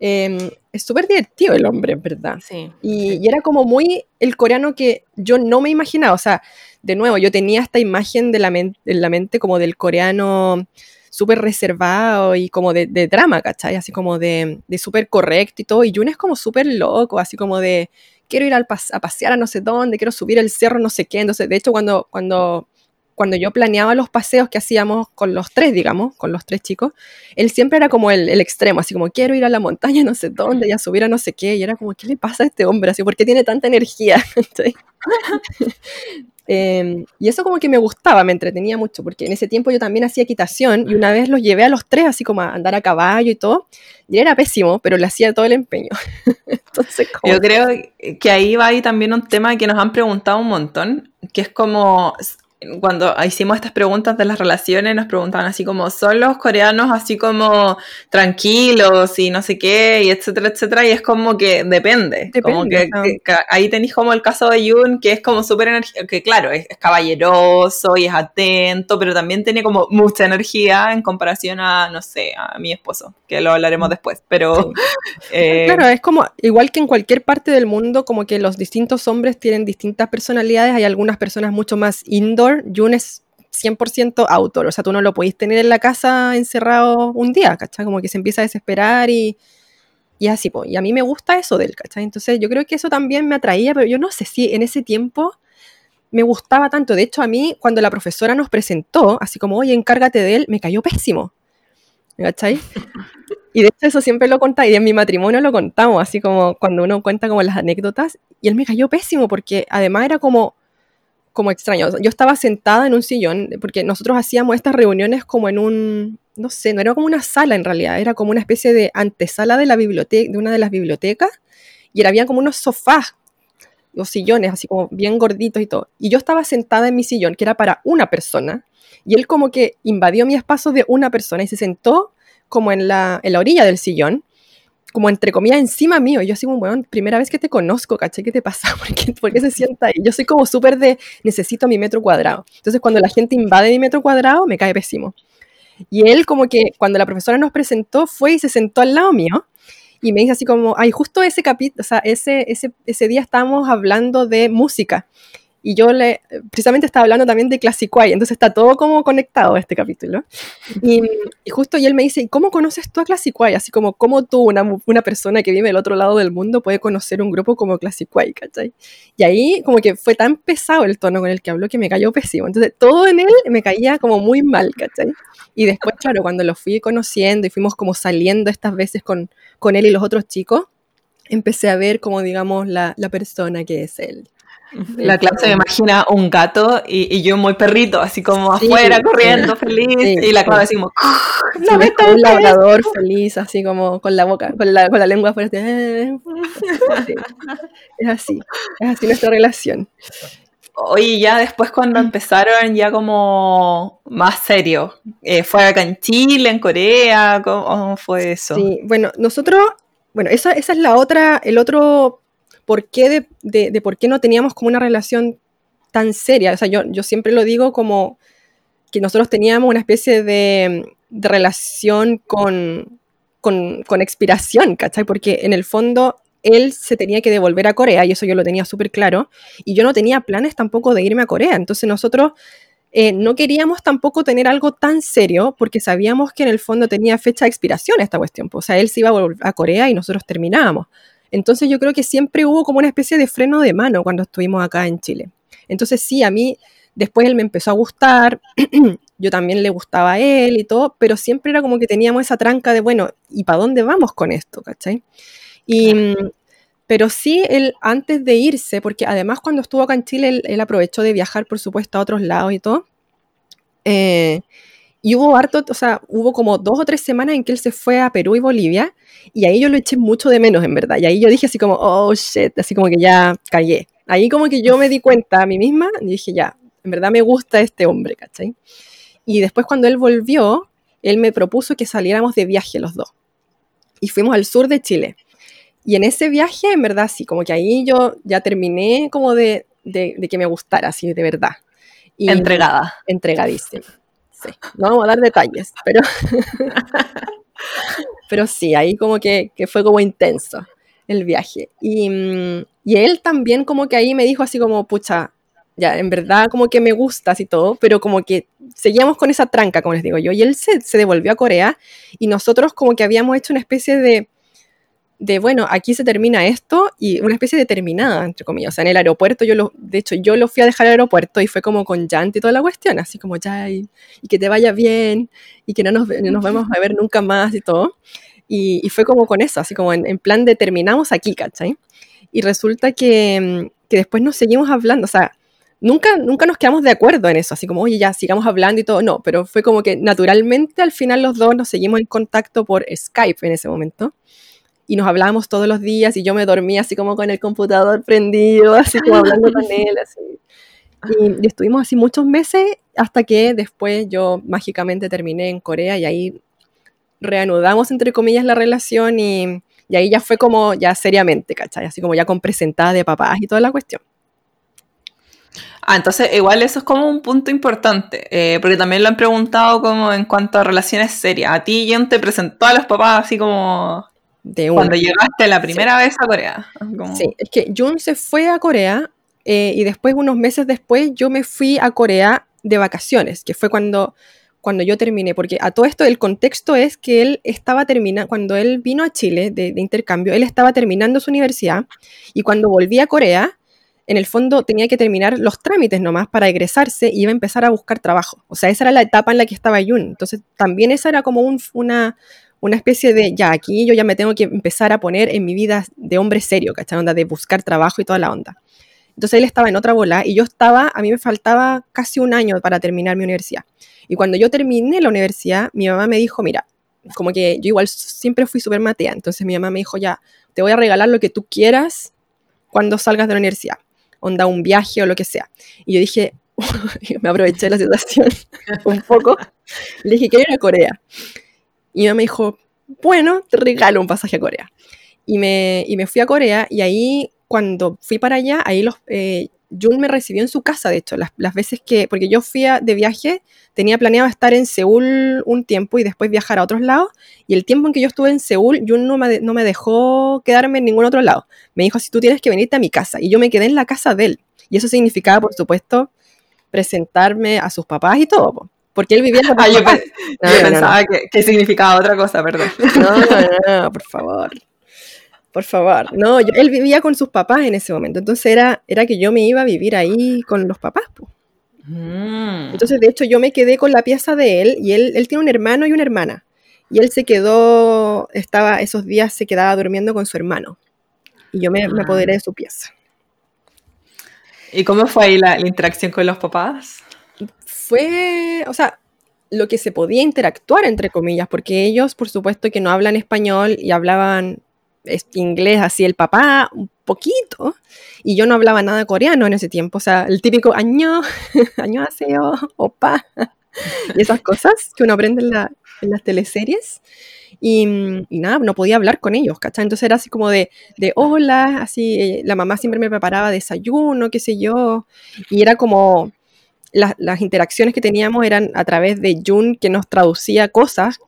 eh, es súper divertido el hombre, verdad. Sí. Y, y era como muy el coreano que yo no me imaginaba. O sea, de nuevo, yo tenía esta imagen de la, en la mente como del coreano súper reservado y como de, drama, ¿cachai? Así como de, de súper correcto y todo. Y Jun es como súper loco, así como de quiero ir al pas- a pasear a no sé dónde, quiero subir el cerro no sé qué. Entonces, de hecho, cuando, cuando, cuando yo planeaba los paseos que hacíamos con los tres, digamos, con los tres chicos, él siempre era como el, el extremo, así como quiero ir a la montaña no sé dónde y a subir a no sé qué. Y era como, ¿qué le pasa a este hombre? Así, ¿por qué tiene tanta energía? Eh, y eso como que me gustaba, me entretenía mucho, porque en ese tiempo yo también hacía equitación y una vez los llevé a los tres así como a andar a caballo y todo, y era pésimo, pero le hacía todo el empeño. Entonces, como, Yo creo que ahí va ahí también un tema que nos han preguntado un montón, que es como cuando hicimos estas preguntas de las relaciones, nos preguntaban así como, ¿son los coreanos así como tranquilos y no sé qué, y etcétera, etcétera? Y es como que depende. como Depende, que, ah. que- que ahí tenéis como el caso de Yoon, que es como súper energía, que claro, es, es caballeroso y es atento, pero también tiene como mucha energía en comparación a, no sé, a mi esposo, que lo hablaremos después, pero... eh, Claro, es como, igual que en cualquier parte del mundo, como que los distintos hombres tienen distintas personalidades, hay algunas personas mucho más indoor, Jun es 100% outdoor, o sea, tú no lo podéis tener en la casa encerrado un día, ¿cachai? Como que se empieza a desesperar y, y así, pues, y a mí me gusta eso de él, ¿cachai? Entonces yo creo que eso también me atraía, pero yo no sé si en ese tiempo me gustaba tanto, de hecho a mí cuando la profesora nos presentó, así como, oye, encárgate de él, me cayó pésimo, ¿cachai? Y de hecho eso siempre lo contaba, y en mi matrimonio lo contamos, así como cuando uno cuenta como las anécdotas, y él me cayó pésimo porque además era como, como extraño. Yo estaba sentada en un sillón, porque nosotros hacíamos estas reuniones como en un, no sé, no era como una sala en realidad, era como una especie de antesala de la biblioteca, de una de las bibliotecas, y era, había como unos sofás o sillones, así como bien gorditos y todo. Y yo estaba sentada en mi sillón, que era para una persona, y él como que invadió mi espacio de una persona y se sentó como en la, en la orilla del sillón, como entre comillas encima mío. Y yo así como, bueno, primera vez que te conozco, ¿caché? ¿Qué te pasa? ¿Por qué, por se sienta ahí? Yo soy como súper de necesito mi metro cuadrado. Entonces cuando la gente invade mi metro cuadrado, me cae pésimo. Y él como que cuando la profesora nos presentó fue y se sentó al lado mío y me dice así como, ay, justo ese capítulo, o sea, ese, ese, ese día estábamos hablando de música y yo le, precisamente estaba hablando también de Classicuay, entonces está todo como conectado este capítulo. Y, y justo y él me dice, ¿y cómo conoces tú a Classicuay? Así como, ¿cómo tú, una, una persona que vive del otro lado del mundo, puede conocer un grupo como Classicuay, ¿cachai? Y ahí como que fue tan pesado el tono con el que habló que me cayó pésimo. Entonces todo en él me caía como muy mal, ¿cachai? Y después, claro, cuando lo fui conociendo y fuimos como saliendo estas veces con, con él y los otros chicos, empecé a ver como, digamos, la, la persona que es él. La clase me imagina un gato y, y yo muy perrito, así como Sí, afuera sí. corriendo, feliz. Sí, y la así como, Sí, ves como un labrador feliz, así como con la boca, con la, con la lengua afuera. eh. Es así, es así nuestra relación. Oye, ya después cuando empezaron ya como más serio, eh, ¿fue acá en Chile, en Corea? ¿Cómo, cómo fue eso? Sí, bueno, nosotros, bueno, esa, esa es la otra, el otro por qué de, de- por qué no teníamos como una relación tan seria. O sea, yo, yo siempre lo digo como que nosotros teníamos una especie de, de relación con, con, con expiración, ¿cachai? Porque en el fondo él se tenía que devolver a Corea y eso yo lo tenía súper claro. Y yo no tenía planes tampoco de irme a Corea. Entonces nosotros eh, no queríamos tampoco tener algo tan serio porque sabíamos que en el fondo tenía fecha de expiración esta cuestión. O sea, él se iba a a Corea y nosotros terminábamos. Entonces yo creo que siempre hubo como una especie de freno de mano cuando estuvimos acá en Chile. Entonces sí, a mí después él me empezó a gustar, yo también le gustaba a él y todo, pero siempre era como que teníamos esa tranca de, bueno, ¿y para dónde vamos con esto? ¿Cachai? Y, mm, pero sí, él antes de irse, porque además cuando estuvo acá en Chile, él, él aprovechó de viajar, por supuesto, a otros lados y todo. Eh, y hubo harto, o sea, hubo como dos o tres semanas en que él se fue a Perú y Bolivia, y ahí yo lo eché mucho de menos, en verdad. Y ahí yo dije así como, oh shit, así como que ya callé. Ahí como que yo me di cuenta a mí misma y dije, ya, en verdad me gusta este hombre, ¿cachai? Y después cuando él volvió, él me propuso que saliéramos de viaje los dos. Y fuimos al sur de Chile. Y en ese viaje, en verdad, sí, como que ahí yo ya terminé como de, de, de que me gustara, así, de verdad. Y Entregada. entregadísima. No vamos a dar detalles, pero, pero sí, ahí como que, que fue como intenso el viaje. Y, mm, y él también como que ahí me dijo así como, pucha, ya, en verdad como que me gusta así todo, pero como que seguíamos con esa tranca, como les digo yo. Y él se, se devolvió a Corea y nosotros como que habíamos hecho una especie de, de, bueno, aquí se termina esto y una especie de terminada, entre comillas. O sea, en el aeropuerto, yo lo, de hecho, yo lo fui a dejar al aeropuerto y fue como con llanto y toda la cuestión, así como ya, y, que te vaya bien y que no nos, no nos vamos a ver nunca más y todo. Y, y fue como con eso, así como en, en plan de terminamos aquí, ¿cachai? Y resulta que, mm, que después nos seguimos hablando, o sea, nunca, nunca nos quedamos de acuerdo en eso, así como, oye, ya, sigamos hablando y todo, no, pero fue como que naturalmente al final los dos nos seguimos en contacto por Skype en ese momento y nos hablábamos todos los días y yo me dormía así como con el computador prendido, así como hablando con él, así. Y, y estuvimos así muchos meses hasta que después yo mágicamente terminé en Corea y ahí reanudamos, entre comillas, la relación y, y ahí ya fue como ya seriamente, ¿cachai? Así como ya con presentada de papás y toda la cuestión. Ah, entonces igual eso es como un punto importante, eh, porque también lo han preguntado como en cuanto a relaciones serias. A ti, Jen, te presentó a los papás así como De una. cuando llegaste la primera vez a Corea. Como- Sí, es que Jun se fue a Corea eh, y después, unos meses después, yo me fui a Corea de vacaciones, que fue cuando, cuando yo terminé, porque a todo esto el contexto es que él estaba terminando, cuando él vino a Chile de, de intercambio, él estaba terminando su universidad y cuando volví a Corea, en el fondo tenía que terminar los trámites nomás para egresarse y iba a empezar a buscar trabajo. O sea, esa era la etapa en la que estaba Jun. Entonces, también esa era como un- una, una especie de, ya, aquí yo ya me tengo que empezar a poner en mi vida de hombre serio, ¿cachai? Onda de buscar trabajo y toda la onda. Entonces él estaba en otra bola y yo estaba, a mí me faltaba casi un año para terminar mi universidad. Y cuando yo terminé la universidad, mi mamá me dijo, mira, como que yo igual siempre fui súper matea, entonces mi mamá me dijo, ya, te voy a regalar lo que tú quieras cuando salgas de la universidad, onda un viaje o lo que sea. Y yo dije, me aproveché la situación un poco, le dije, quiero ir a Corea. Y mi me dijo, bueno, te regalo un pasaje a Corea. Y me, y me fui a Corea y ahí cuando fui para allá, ahí los, eh, Jun me recibió en su casa, de hecho, las, las veces que, porque yo fui de viaje, tenía planeado estar en Seúl un tiempo y después viajar a otros lados, y el tiempo en que yo estuve en Seúl, Jun no me, no me dejó quedarme en ningún otro lado. Me dijo, si tú tienes que venirte a mi casa, y yo me quedé en la casa de él. Y eso significaba, por supuesto, presentarme a sus papás y todo, po, porque él vivía con Ah, sus yo, pe- No, yo no, no, pensaba Que, que significaba otra cosa, perdón. no, no, no, por favor. Por favor. No, yo- él vivía con sus papás en ese momento. Entonces era, era que yo me iba a vivir ahí con los papás. Mm. Entonces, de hecho, yo me quedé con la pieza de él y él, él tiene un hermano y una hermana. Y él se quedó, estaba, esos días se quedaba durmiendo con su hermano. Y yo me, me Ah. apoderé de su pieza. ¿Y cómo fue ahí la, la interacción con los papás? Fue, o sea, lo que se podía interactuar, entre comillas, porque ellos, por supuesto, que no hablan español y hablaban inglés así el papá un poquito, y yo no hablaba nada coreano en ese tiempo, o sea, el típico año, año aseo, opa, y esas cosas que uno aprende en, la- en las teleseries. Y, y nada, no podía hablar con ellos, ¿cachai? Entonces era así como de, de hola, así, eh, la mamá siempre me preparaba desayuno, qué sé yo, y era como, las, las interacciones que teníamos eran a través de Jun que nos traducía cosas,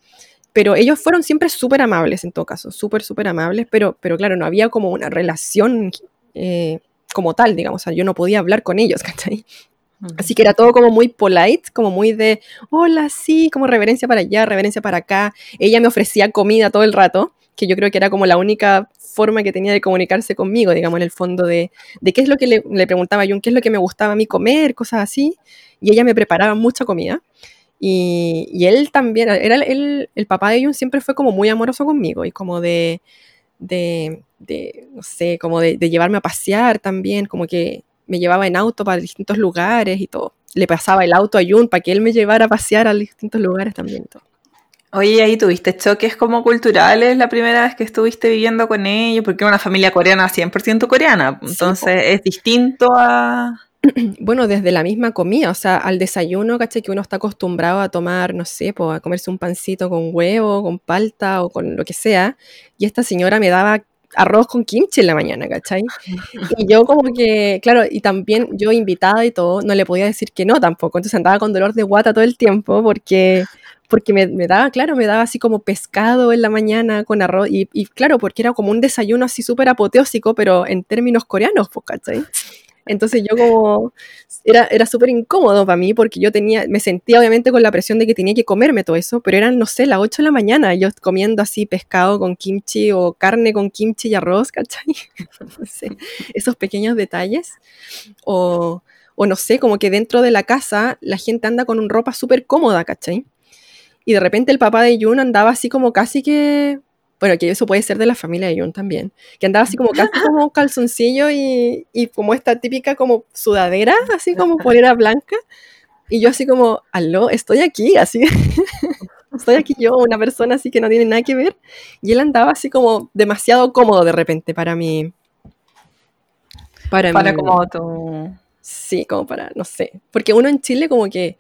pero ellos fueron siempre súper amables en todo caso, súper, súper amables, pero, pero claro, no había como una relación eh, como tal, digamos, o sea, yo no podía hablar con ellos, ¿cachai? Así que era todo como muy polite, como muy de, hola, sí, como reverencia para allá, reverencia para acá. Ella me ofrecía comida todo el rato, que yo creo que era como la única forma que tenía de comunicarse conmigo, digamos, en el fondo de, de qué es lo que le, le preguntaba yo, qué es lo que me gustaba a mí comer, cosas así. Y ella me preparaba mucha comida. Y, y él también, era el, el, papá de Jun siempre fue como muy amoroso conmigo y como de, de, de no sé, como de, de llevarme a pasear también, como que me llevaba en auto para distintos lugares y todo. Le pasaba el auto a Jun para que él me llevara a pasear a distintos lugares también. todo. Oye, ahí tuviste choques como culturales la primera vez que estuviste viviendo con ellos, porque era una familia coreana 100% coreana, Sí, entonces es distinto a... Bueno, desde la misma comida, o sea, al desayuno, ¿cachai? Que uno está acostumbrado a tomar, no sé, pues, a comerse un pancito con huevo, con palta o con lo que sea. Y esta señora me daba arroz con kimchi en la mañana, ¿cachai? Y yo como que, claro, y también yo invitada y todo, no le podía decir que no tampoco. Entonces andaba con dolor de guata todo el tiempo porque, porque me, me daba, claro, me daba así como pescado en la mañana con arroz. Y, y claro, porque era como un desayuno así súper apoteósico, pero en términos coreanos, pues, ¿cachai? Entonces yo como, era, era súper incómodo para mí porque yo tenía, me sentía obviamente con la presión de que tenía que comerme todo eso, pero eran, no sé, las 8 de la mañana, yo comiendo así pescado con kimchi o carne con kimchi y arroz, ¿cachai? No sé, esos pequeños detalles. O, o no sé, como que dentro de la casa la gente anda con un ropa súper cómoda, ¿cachai? Y de repente el papá de Jun andaba así como casi que bueno, que eso puede ser de la familia de Jun también, que andaba así como casi como un calzoncillo y, y como esta típica como sudadera, así como polera blanca, y yo así como, aló, estoy aquí, así, estoy aquí yo, una persona así que no tiene nada que ver, y él andaba así como demasiado cómodo de repente para mí. Para, Para mí, como tu... Sí, como para, no sé, porque uno en Chile como que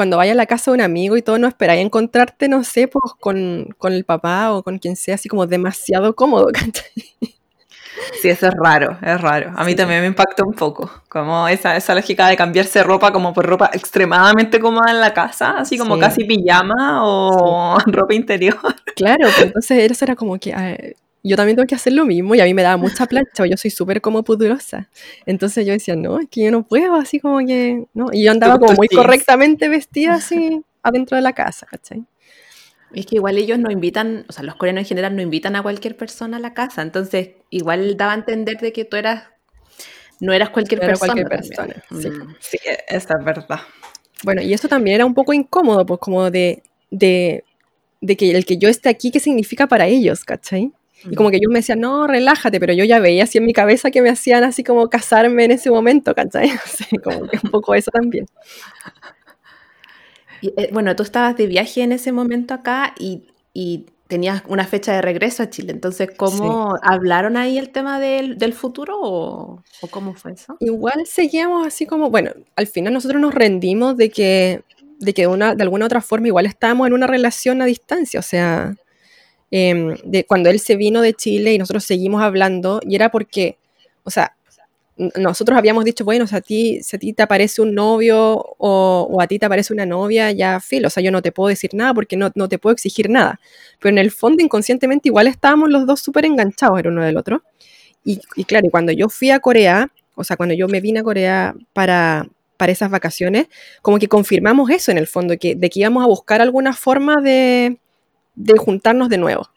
cuando vaya a la casa de un amigo y todo, no esperáis encontrarte, no sé, pues con, con el papá o con quien sea, así como demasiado cómodo, ¿cachai? Sí, eso es raro, es raro. A mí Sí. también me impacta un poco, como esa, esa lógica de cambiarse ropa como por ropa extremadamente cómoda en la casa, así como Sí. casi pijama o ropa interior. Claro, pues entonces eso era como que ah, yo también tengo que hacer lo mismo y a mí me daba mucha plancha, yo soy súper como pudorosa. Entonces yo decía, no, es que yo no puedo, así como que, no. Y yo andaba como muy correctamente vestida así adentro de la casa, ¿cachai? Es que igual ellos no invitan, o sea, los coreanos en general no invitan a cualquier persona a la casa, entonces igual daba a entender de que tú eras, no eras cualquier No era persona. cualquier persona, sí. Mm. Sí, esa es verdad. Bueno, y eso también era un poco incómodo, pues como de, de, de que el que yo esté aquí, ¿qué significa para ellos, cachai? Y como que ellos me decían, no, relájate, pero yo ya veía así en mi cabeza que me hacían así como casarme en ese momento, ¿cachai? Como que un poco eso también. Y, eh, bueno, tú estabas de viaje en ese momento acá y, y tenías una fecha de regreso a Chile, entonces, ¿cómo hablaron ahí el tema del, del futuro o, o cómo fue eso? Igual seguíamos así como, bueno, al final nosotros nos rendimos de que, de que una, de alguna otra forma igual estábamos en una relación a distancia, o sea, em, de cuando él se vino de Chile y nosotros seguimos hablando, y era porque, o sea, nosotros habíamos dicho, bueno, si a ti, si a ti te aparece un novio o, o a ti te aparece una novia, ya filo, o sea, yo no te puedo decir nada porque no, no te puedo exigir nada. Pero en el fondo, inconscientemente, igual estábamos los dos súper enganchados el uno del otro. Y, y claro, cuando yo fui a Corea, o sea, cuando yo me vine a Corea para, para esas vacaciones, como que confirmamos eso en el fondo, que, de que íbamos a buscar alguna forma de, de juntarnos de nuevo.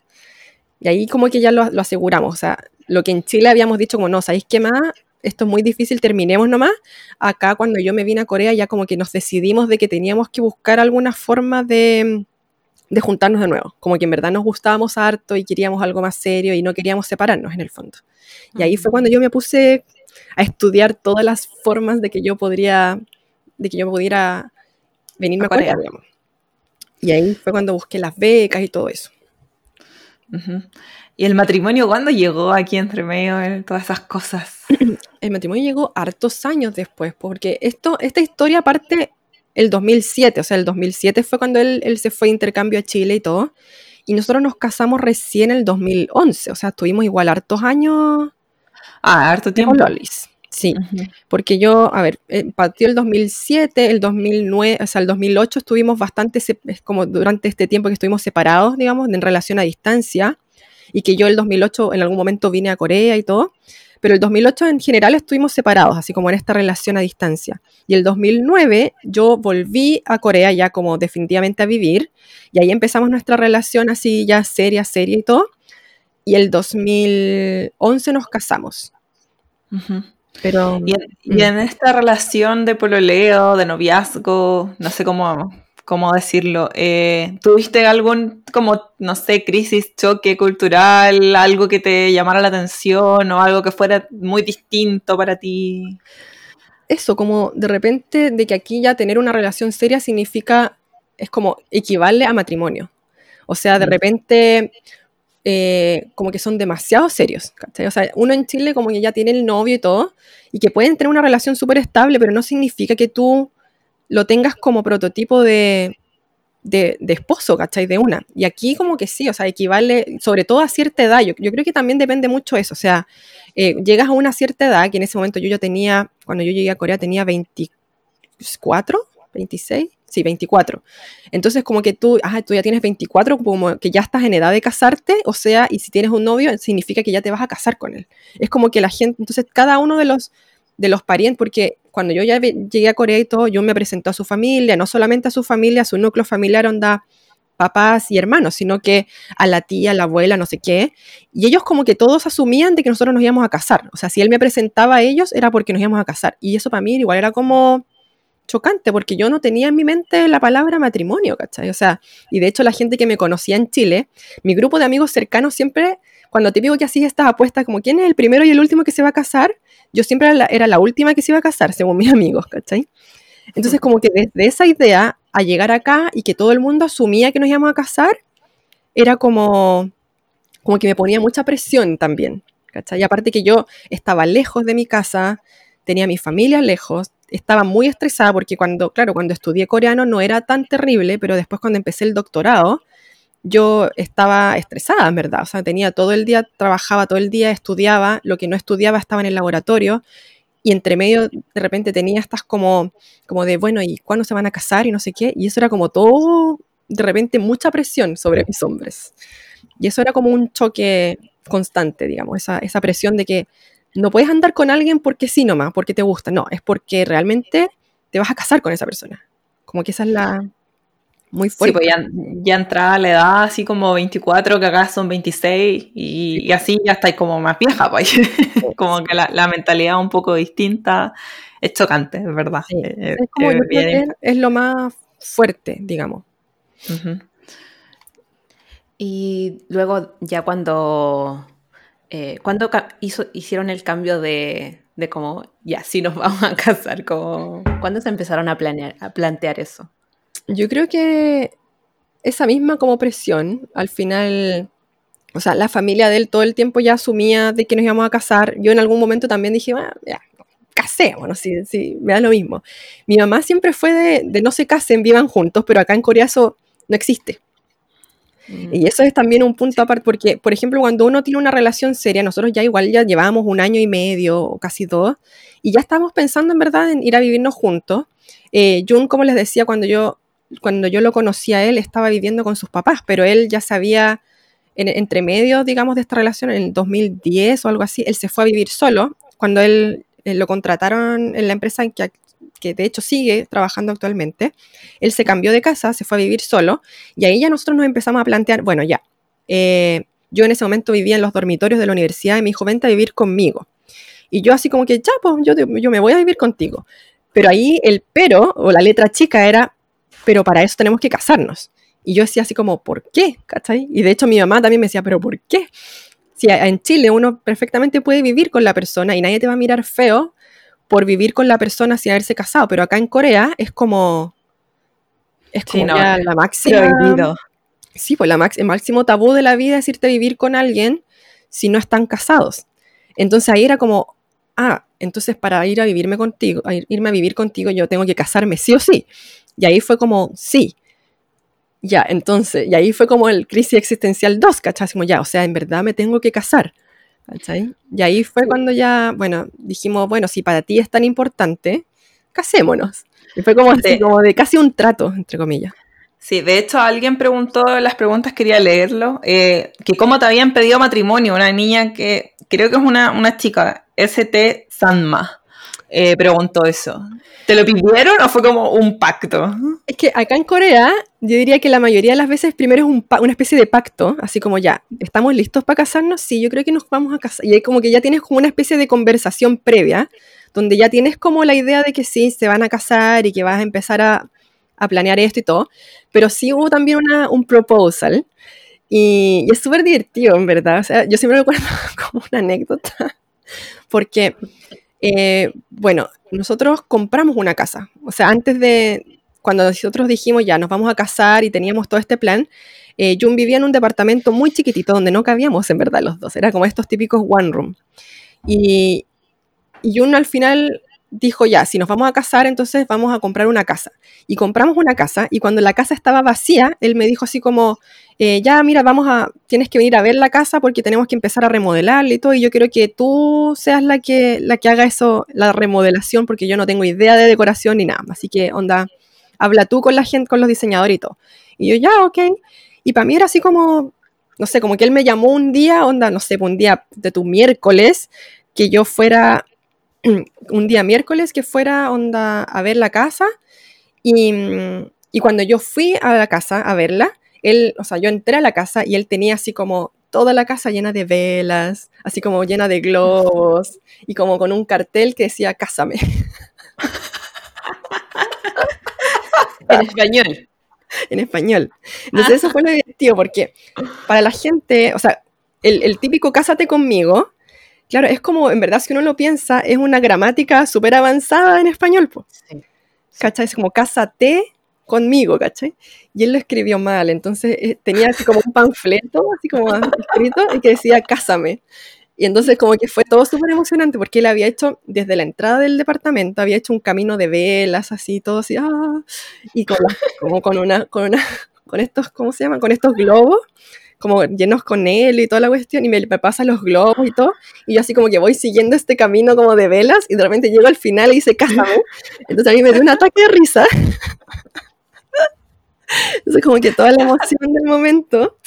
Y ahí como que ya lo, lo aseguramos. O sea, lo que en Chile habíamos dicho como, no, ¿sabéis qué más? Esto es muy difícil, terminemos nomás. Acá cuando yo me vine a Corea ya como que nos decidimos de que teníamos que buscar alguna forma de, de juntarnos de nuevo. Como que en verdad nos gustábamos harto y queríamos algo más serio y no queríamos separarnos en el fondo. Y ahí fue cuando yo me puse a estudiar todas las formas de que yo podría, de que yo pudiera venirme A Corea. digamos. Y ahí fue cuando busqué las becas y todo eso. ¿Y el matrimonio cuándo llegó aquí entre medio de todas esas cosas? El matrimonio llegó hartos años después, porque esto, esta historia parte el 2007, o sea, el 2007 fue cuando él, él se fue de intercambio a Chile y todo, y nosotros nos casamos recién en el 2011, o sea, estuvimos igual hartos años Ah, harto tiempo. pololis. Sí, Ujú. porque yo, a ver, eh, partió el 2007, el 2009, o sea, el 2008 estuvimos bastante, como durante este tiempo que estuvimos separados, digamos, en relación a distancia, y que yo el 2008 en algún momento vine a Corea y todo, pero el 2008 en general estuvimos separados, así como en esta relación a distancia. Y el 2009 yo volví a Corea ya como definitivamente a vivir, y ahí empezamos nuestra relación así ya seria, seria y todo, y el 2011 nos casamos. Ujú. Pero Y en, y en esta relación de pololeo, de noviazgo, no sé cómo, cómo decirlo, eh, ¿tuviste algún, como, no sé, crisis, choque cultural, algo que te llamara la atención o algo que fuera muy distinto para ti? eso, como de repente de que aquí ya tener una relación seria significa, es como equivale a matrimonio. O sea, de Mm. repente eh, como que son demasiado serios. ¿cachai? O sea, uno en Chile como que ya tiene el novio y todo, y que pueden tener una relación súper estable, pero no significa que tú lo tengas como prototipo de, de, de esposo, ¿cachai? De una. Y aquí como que sí, o sea, equivale sobre todo a cierta edad. Yo, yo creo que también depende mucho eso. O sea, eh, llegas a una cierta edad, que en ese momento yo ya tenía, cuando yo llegué a Corea tenía 24, 26, sí, 24. Entonces como que tú, ah, tú ya tienes 24, como que ya estás en edad de casarte, o sea, y si tienes un novio, significa que ya te vas a casar con él. Es como que la gente, entonces cada uno de los, de los parientes, porque cuando yo ya llegué a Corea y todo, yo me presentó a su familia, no solamente a su familia, a su núcleo familiar, onda papás y hermanos, sino que a la tía, a la abuela, no sé qué. Y ellos como que todos asumían de que nosotros nos íbamos a casar. O sea, si él me presentaba a ellos era porque nos íbamos a casar. Y eso para mí igual era como chocante, porque yo no tenía en mi mente la palabra matrimonio, ¿cachai? O sea, y de hecho la gente que me conocía en Chile, mi grupo de amigos cercanos siempre, cuando te digo que hacía estas apuestas, como quién es el primero y el último que se va a casar, yo siempre era la, era la última que se iba a casar, según mis amigos, ¿cachai? Entonces como que desde esa idea a llegar acá y que todo el mundo asumía que nos íbamos a casar, era como, como que me ponía mucha presión también, ¿cachai? Y aparte que yo estaba lejos de mi casa, tenía mi familia lejos, estaba muy estresada porque cuando, claro, cuando estudié coreano no era tan terrible, pero después cuando empecé el doctorado, yo estaba estresada, en verdad. O sea, tenía todo el día, trabajaba todo el día, estudiaba, lo que no estudiaba estaba en el laboratorio y entre medio de repente tenía estas como, como de, bueno, ¿y cuándo se van a casar y no sé qué? Y eso era como todo, de repente, mucha presión sobre mis hombres. Y eso era como un choque constante, digamos, esa, esa presión de que no puedes andar con alguien porque sí nomás, porque te gusta, no, es porque realmente te vas a casar con esa persona. Como que esa es la... Muy Sí, fuerte. pues ya, ya entraba la edad así como 24, que acá son 26, y, y así ya estáis como más vieja, pues. como que la, la mentalidad un poco distinta es chocante, es verdad. Sí, Eh, es como eh, yo creo bien- que es lo más fuerte, digamos. Y luego ya cuando, eh, cuando ca- hizo, hicieron el cambio de, de como, ya, sí nos vamos a casar, como, ¿cuándo se empezaron a planear, a plantear eso? Yo creo que esa misma como presión, al final, o sea, la familia de él todo el tiempo ya asumía de que nos íbamos a casar. Yo en algún momento también dije, bueno, ya, casémonos, sí, sí, me da lo mismo. Mi mamá siempre fue de, de no se casen, vivan juntos, pero acá en Corea eso no existe. Y eso es también un punto aparte, porque, por ejemplo, cuando uno tiene una relación seria, nosotros ya igual ya llevábamos un año y medio o casi dos, y ya estábamos pensando en verdad en ir a vivirnos juntos. Eh, Jun, como les decía, cuando yo, cuando yo lo conocí a él, estaba viviendo con sus papás, pero él ya sabía, en, entre medio, digamos, de esta relación, en el 2010 o algo así, él se fue a vivir solo, cuando él, él lo contrataron en la empresa en que que de hecho sigue trabajando actualmente, él se cambió de casa, se fue a vivir solo, y ahí ya nosotros nos empezamos a plantear, bueno, ya, eh, yo en ese momento vivía en los dormitorios de la universidad y me dijo, vente a vivir conmigo. Y yo así como que, ya, pues yo, yo me voy a vivir contigo. Pero ahí el pero, o la letra chica era, pero para eso tenemos que casarnos. Y yo decía así como, ¿por qué? ¿Cachai? Y de hecho mi mamá también me decía, pero ¿por qué? Si en Chile uno perfectamente puede vivir con la persona y nadie te va a mirar feo por vivir con la persona sin haberse casado, pero acá en Corea es como es como la máxima Sí, pues la el máximo tabú de la vida es irte a vivir con alguien si no están casados. Entonces ahí era como, ah, entonces para ir a vivirme contigo, irme a vivir contigo yo tengo que casarme sí o sí. Y ahí fue como, sí. Ya, entonces, y ahí fue como el crisis existencial 2, ¿cachai? Como ya, o sea, en verdad me tengo que casar. Y ahí fue cuando ya, bueno, dijimos, bueno, si para ti es tan importante, casémonos. Y fue como, como de casi un trato, entre comillas. Sí, de hecho alguien preguntó en las preguntas, quería leerlo, eh, que cómo te habían pedido matrimonio, una niña que creo que es una, una chica, ST Sanma, eh, preguntó eso. ¿Te lo pidieron o fue como un pacto? Es que acá en Corea, yo diría que la mayoría de las veces primero es una especie de pacto, así como ya, ¿estamos listos para casarnos? Sí, yo creo que nos vamos a casar. Y hay como que ya tienes como una especie de conversación previa, donde ya tienes como la idea de que sí, se van a casar y que vas a empezar a, a planear esto y todo. Pero sí hubo también un proposal. Y, es súper divertido, en verdad. O sea, yo siempre me acuerdo como una anécdota. Porque, eh, bueno, nosotros compramos una casa. O sea, antes de, cuando nosotros dijimos ya nos vamos a casar y teníamos todo este plan, eh, Jun vivía en un departamento muy chiquitito donde no cabíamos en verdad los dos. Era como estos típicos one room. Y, y Jun al final dijo ya, si nos vamos a casar, entonces vamos a comprar una casa. Y compramos una casa y cuando la casa estaba vacía, él me dijo así como, eh, ya, mira, vamos a, tienes que venir a ver la casa porque tenemos que empezar a remodelarla y todo, y yo quiero que tú seas la que, la que haga eso, la remodelación, porque yo no tengo idea de decoración ni nada. Así que, onda, habla tú con la gente, con los diseñadores y todo. Y yo, ya, ok. Y para mí era así como, no sé, como que él me llamó un día, onda, no sé, un día de tu miércoles, que yo fuera un día miércoles que fuera onda a ver la casa y, y, cuando yo fui a la casa a verla, él, o sea, yo entré a la casa y él tenía así como toda la casa llena de velas, así como llena de globos y como con un cartel que decía cásame. en español. En español. Entonces eso fue lo divertido porque para la gente, o sea, el, el típico cásate conmigo Claro, es como, en verdad, si uno lo piensa, es una gramática súper avanzada en español, pues. ¿Cachai? Es como cásate conmigo, ¿cachai? Y él lo escribió mal, entonces eh, tenía así como un panfleto, así como escrito, y que decía cásame. Y entonces como que fue todo súper emocionante porque él había hecho, desde la entrada del departamento, había hecho un camino de velas, así, todo así, ¡ah! y con, como con una, con una, con estos, ¿cómo se llaman? Con estos globos como llenos con él y toda la cuestión, y me, me pasa los globos y todo, y yo así como que voy siguiendo este camino como de velas, y de repente llego al final y dice, cásame. Entonces a mí me dio un ataque de risa. Entonces como que toda la emoción del momento,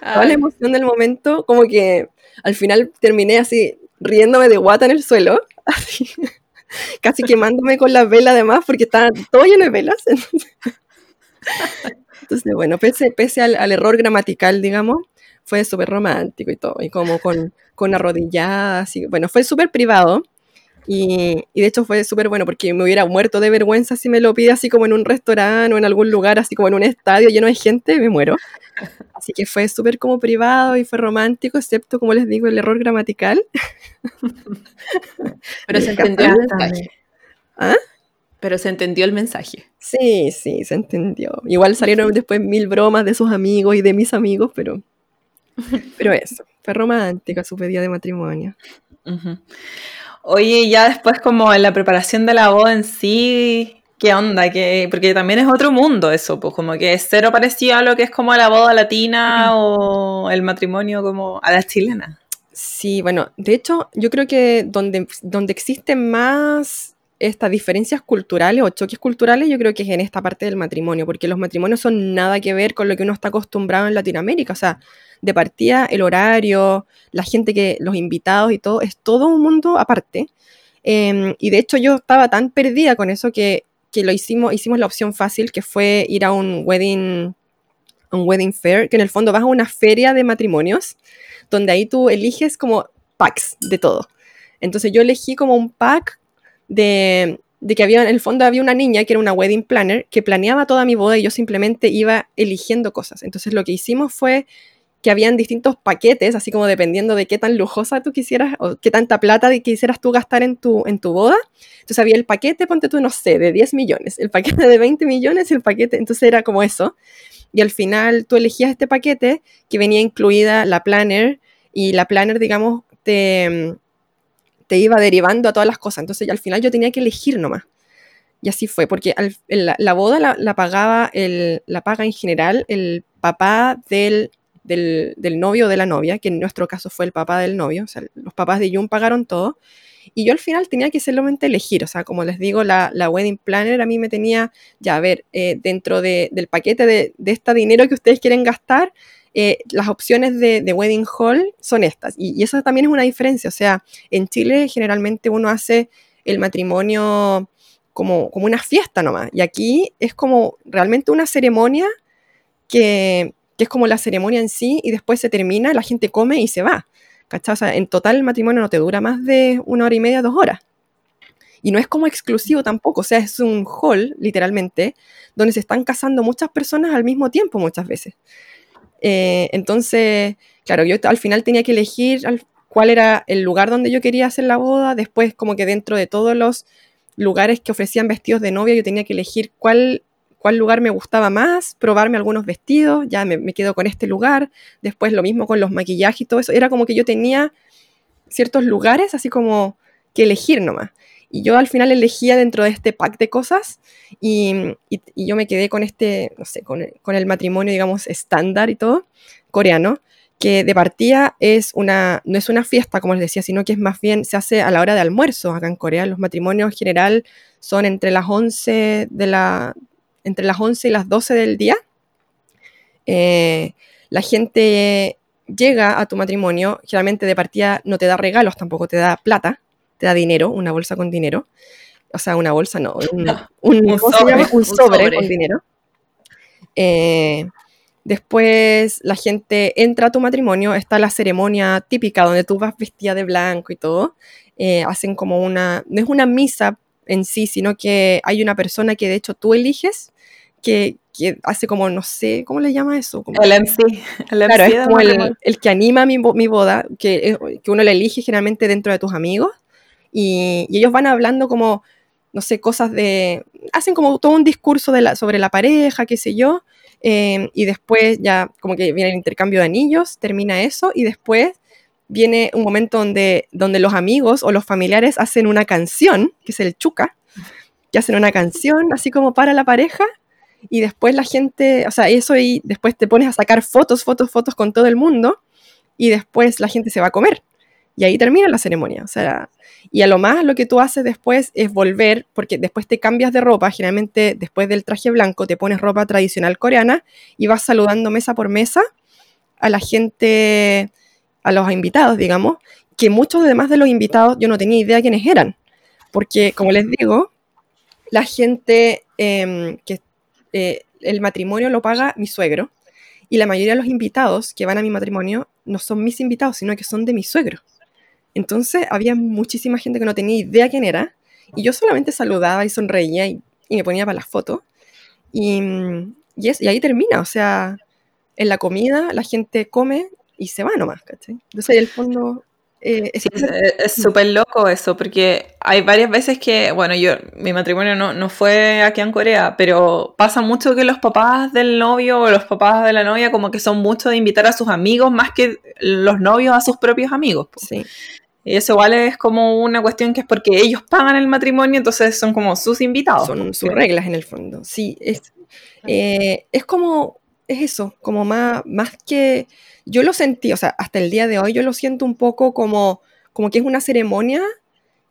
toda la emoción del momento, como que al final terminé así riéndome de guata en el suelo, así, casi quemándome con la vela además, porque estaba todo lleno de velas. Entonces, bueno, pese, pese al, error gramatical, digamos, fue súper romántico y todo, y como con, con arrodilladas, y bueno, fue súper privado. Y, y, de hecho fue súper bueno porque me hubiera muerto de vergüenza si me lo pide así como en un restaurante o en algún lugar, así como en un estadio lleno de gente, me muero. Así que fue súper como privado y fue romántico, excepto, como les digo, el error gramatical. Pero se entendió el mensaje. ¿Ah? Pero se entendió el mensaje. Sí, sí, se entendió. Igual salieron después mil bromas de sus amigos y de mis amigos, pero, pero eso, fue romántica su pedida de matrimonio. Oye, ya después como en la preparación de la boda en sí, ¿Qué onda? ¿Qué? Porque también es otro mundo eso, pues como que es cero parecido a lo que es como la boda latina o el matrimonio como a la chilena. Sí, bueno, de hecho, yo creo que donde, donde existen más estas diferencias culturales o choques culturales, yo creo que es en esta parte del matrimonio, porque los matrimonios son nada que ver con lo que uno está acostumbrado en Latinoamérica. O sea, de partida, el horario, la gente que, los invitados y todo, es todo un mundo aparte. Em, y de hecho, yo estaba tan perdida con eso que, que, lo hicimos, hicimos la opción fácil, que fue ir a un wedding, un wedding fair, que en el fondo vas a una feria de matrimonios, donde ahí tú eliges como packs de todo. Entonces yo elegí como un pack de, que había, en el fondo había una niña que era una wedding planner que planeaba toda mi boda y yo simplemente iba eligiendo cosas. Entonces lo que hicimos fue que habían distintos paquetes, así como dependiendo de qué tan lujosa tú quisieras o qué tanta plata quisieras tú gastar en tu, en tu boda. Entonces había el paquete, ponte tú, no sé, de 10 millones, el paquete de 20 millones, el paquete, entonces era como eso. Y al final tú elegías este paquete que venía incluida la planner y la planner, digamos, te, te iba derivando a todas las cosas. Entonces al final yo tenía que elegir nomás. Y así fue, porque la, boda la, pagaba, el, la paga en general el papá del, del, novio o de la novia, que en nuestro caso fue el papá del novio, o sea, los papás de Jun pagaron todo. Y yo al final tenía que solamente elegir, o sea, como les digo, la, wedding planner a mí me tenía, ya a ver, eh, dentro del paquete de, de este dinero que ustedes quieren gastar, eh, las opciones de, wedding hall son estas. Y, eso también es una diferencia. O sea, en Chile generalmente uno hace el matrimonio como, como una fiesta nomás. Y aquí es como realmente una ceremonia que, es como la ceremonia en sí y después se termina, la gente come y se va. ¿Cachai? O sea, en total el matrimonio no te dura más de una hora y media, dos horas. Y no es como exclusivo tampoco, o sea, es un hall, literalmente, donde se están casando muchas personas al mismo tiempo muchas veces. Eh, entonces, claro, yo al final tenía que elegir cuál era el lugar donde yo quería hacer la boda. Después, como que dentro de todos los lugares que ofrecían vestidos de novia, yo tenía que elegir cuál, cuál lugar me gustaba más, probarme algunos vestidos, ya me, me quedo con este lugar. Después lo mismo con los maquillajes y todo eso. Era como que yo tenía ciertos lugares así como que elegir nomás. Y yo al final elegía dentro de este pack de cosas y, yo me quedé con este, no sé, con, el matrimonio, digamos, estándar y todo, coreano, que de partida es una, no es una fiesta, como les decía, sino que es más bien, se hace a la hora de almuerzo acá en Corea. Los matrimonios en general son entre las 11, de la, entre las 11 y las 12 del día. Eh, la gente llega a tu matrimonio, generalmente de partida no te da regalos, tampoco te da plata, te da dinero, una bolsa con dinero. O sea, una bolsa no, un, sobre, con dinero. Eh, después la gente entra a tu matrimonio, está la ceremonia típica donde tú vas vestida de blanco y todo. Eh, hacen como una, no es una misa en sí, sino que hay una persona que de hecho tú eliges que, que hace como, no sé, ¿cómo le llama eso? el MC. El claro, es como el, el, que anima mi, mi boda, que, que, uno le elige generalmente dentro de tus amigos. Y, ellos van hablando como, no sé, cosas de, hacen como todo un discurso de la, sobre la pareja, qué sé yo, eh, y después ya como que viene el intercambio de anillos, termina eso, y después viene un momento donde, donde los amigos o los familiares hacen una canción, que es el chuca, que hacen una canción así como para la pareja, y después la gente, o sea, eso y después te pones a sacar fotos, fotos, fotos con todo el mundo, y después la gente se va a comer. Y ahí termina la ceremonia. O sea, y a lo más lo que tú haces después es volver, porque después te cambias de ropa, generalmente después del traje blanco te pones ropa tradicional coreana y vas saludando mesa por mesa a la gente, a los invitados, digamos, que muchos además de los invitados yo no tenía idea quiénes eran, porque como les digo, la gente em, que eh, el matrimonio lo paga mi suegro y la mayoría de los invitados que van a mi matrimonio no son mis invitados, sino que son de mi suegro. Entonces había muchísima gente que no tenía idea quién era y yo solamente saludaba y sonreía y, me ponía para las fotos. Y, y, ahí termina, o sea, en la comida la gente come y se va nomás, ¿cachai? Entonces, en el fondo... Eh, es súper loco eso, porque hay varias veces que, bueno, yo, mi matrimonio no, no, fue aquí en Corea, pero pasa mucho que los papás del novio o los papás de la novia como que son mucho de invitar a sus amigos más que los novios a sus propios amigos. Sí. Y eso igual es como una cuestión que es porque ellos pagan el matrimonio, entonces son como sus invitados. Son sus reglas en el fondo. Sí, es, eh, es como, es eso, como más, más que, yo lo sentí, o sea, hasta el día de hoy yo lo siento un poco como, como que es una ceremonia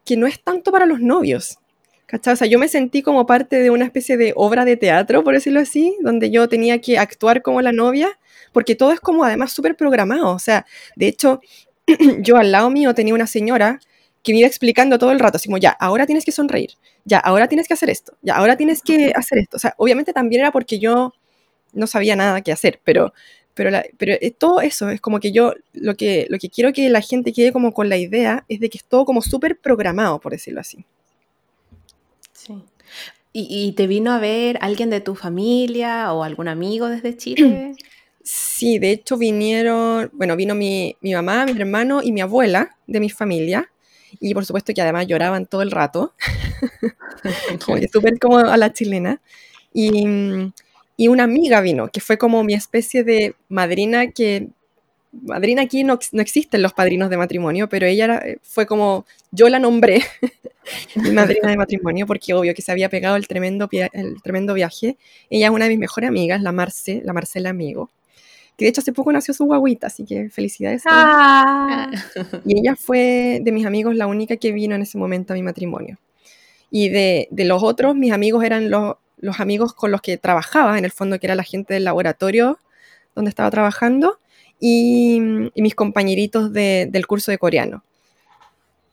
que no es tanto para los novios. ¿Cachai? O sea, yo me sentí como parte de una especie de obra de teatro, por decirlo así, donde yo tenía que actuar como la novia, porque todo es como además súper programado. O sea, de hecho, yo al lado mío tenía una señora que me iba explicando todo el rato, así como, ya, ahora tienes que sonreír, ya, ahora tienes que hacer esto, ya, ahora tienes que hacer esto. O sea, obviamente también era porque yo no sabía nada que hacer, pero, pero, pero todo eso es como que yo lo que, lo que quiero que la gente quede como con la idea es de que es todo como súper programado, por decirlo así. Sí. ¿Y, ¿Y, te vino a ver alguien de tu familia o algún amigo desde Chile? Sí, de hecho vinieron, bueno, vino mi, mi mamá, mi hermano y mi abuela de mi familia. Y por supuesto que además lloraban todo el rato. como súper como a la chilena. Y, y una amiga vino, que fue como mi especie de madrina que madrina aquí no, no, existen los padrinos de matrimonio, pero ella era, fue como, yo la nombré mi madrina de matrimonio, porque obvio que se había pegado el tremendo, el tremendo viaje. Ella es una de mis mejores amigas, la Marce, la Marcela Amigo, que de hecho hace poco nació su guaguita, así que felicidades. Ah. Y ella fue de mis amigos la única que vino en ese momento a mi matrimonio. Y de, de los otros, mis amigos eran los, los amigos con los que trabajaba, en el fondo que era la gente del laboratorio donde estaba trabajando, y, y mis compañeritos de, del curso de coreano.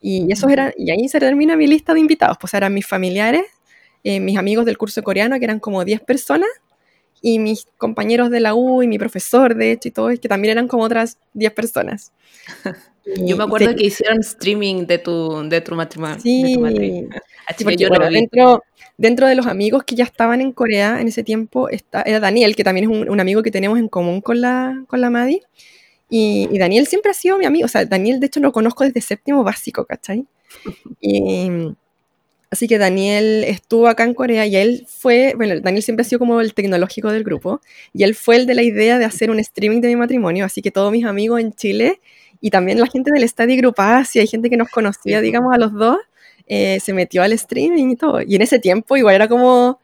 Y, esos eran, y ahí se termina mi lista de invitados, pues eran mis familiares, eh, mis amigos del curso de coreano, que eran como 10 personas, y mis compañeros de la U y mi profesor, de hecho, y todo, que también eran como otras 10 personas. Yo me acuerdo que hicieron streaming de tu, de tu matrimonio. Sí, de tu matrimonio. sí porque, yo bueno, dentro, dentro de los amigos que ya estaban en Corea en ese tiempo está, era Daniel, que también es un, un, amigo que tenemos en común con la, con la Madi. Y, y, Daniel siempre ha sido mi amigo. O sea, Daniel, de hecho, lo conozco desde séptimo básico, ¿cachai? Y, así que Daniel estuvo acá en Corea y él fue, bueno, Daniel siempre ha sido como el tecnológico del grupo. Y él fue el de la idea de hacer un streaming de mi matrimonio. Así que todos mis amigos en Chile y también la gente del Study Group Asia, hay gente que nos conocía, digamos, a los dos, eh, se metió al streaming y todo. Y en ese tiempo igual era como,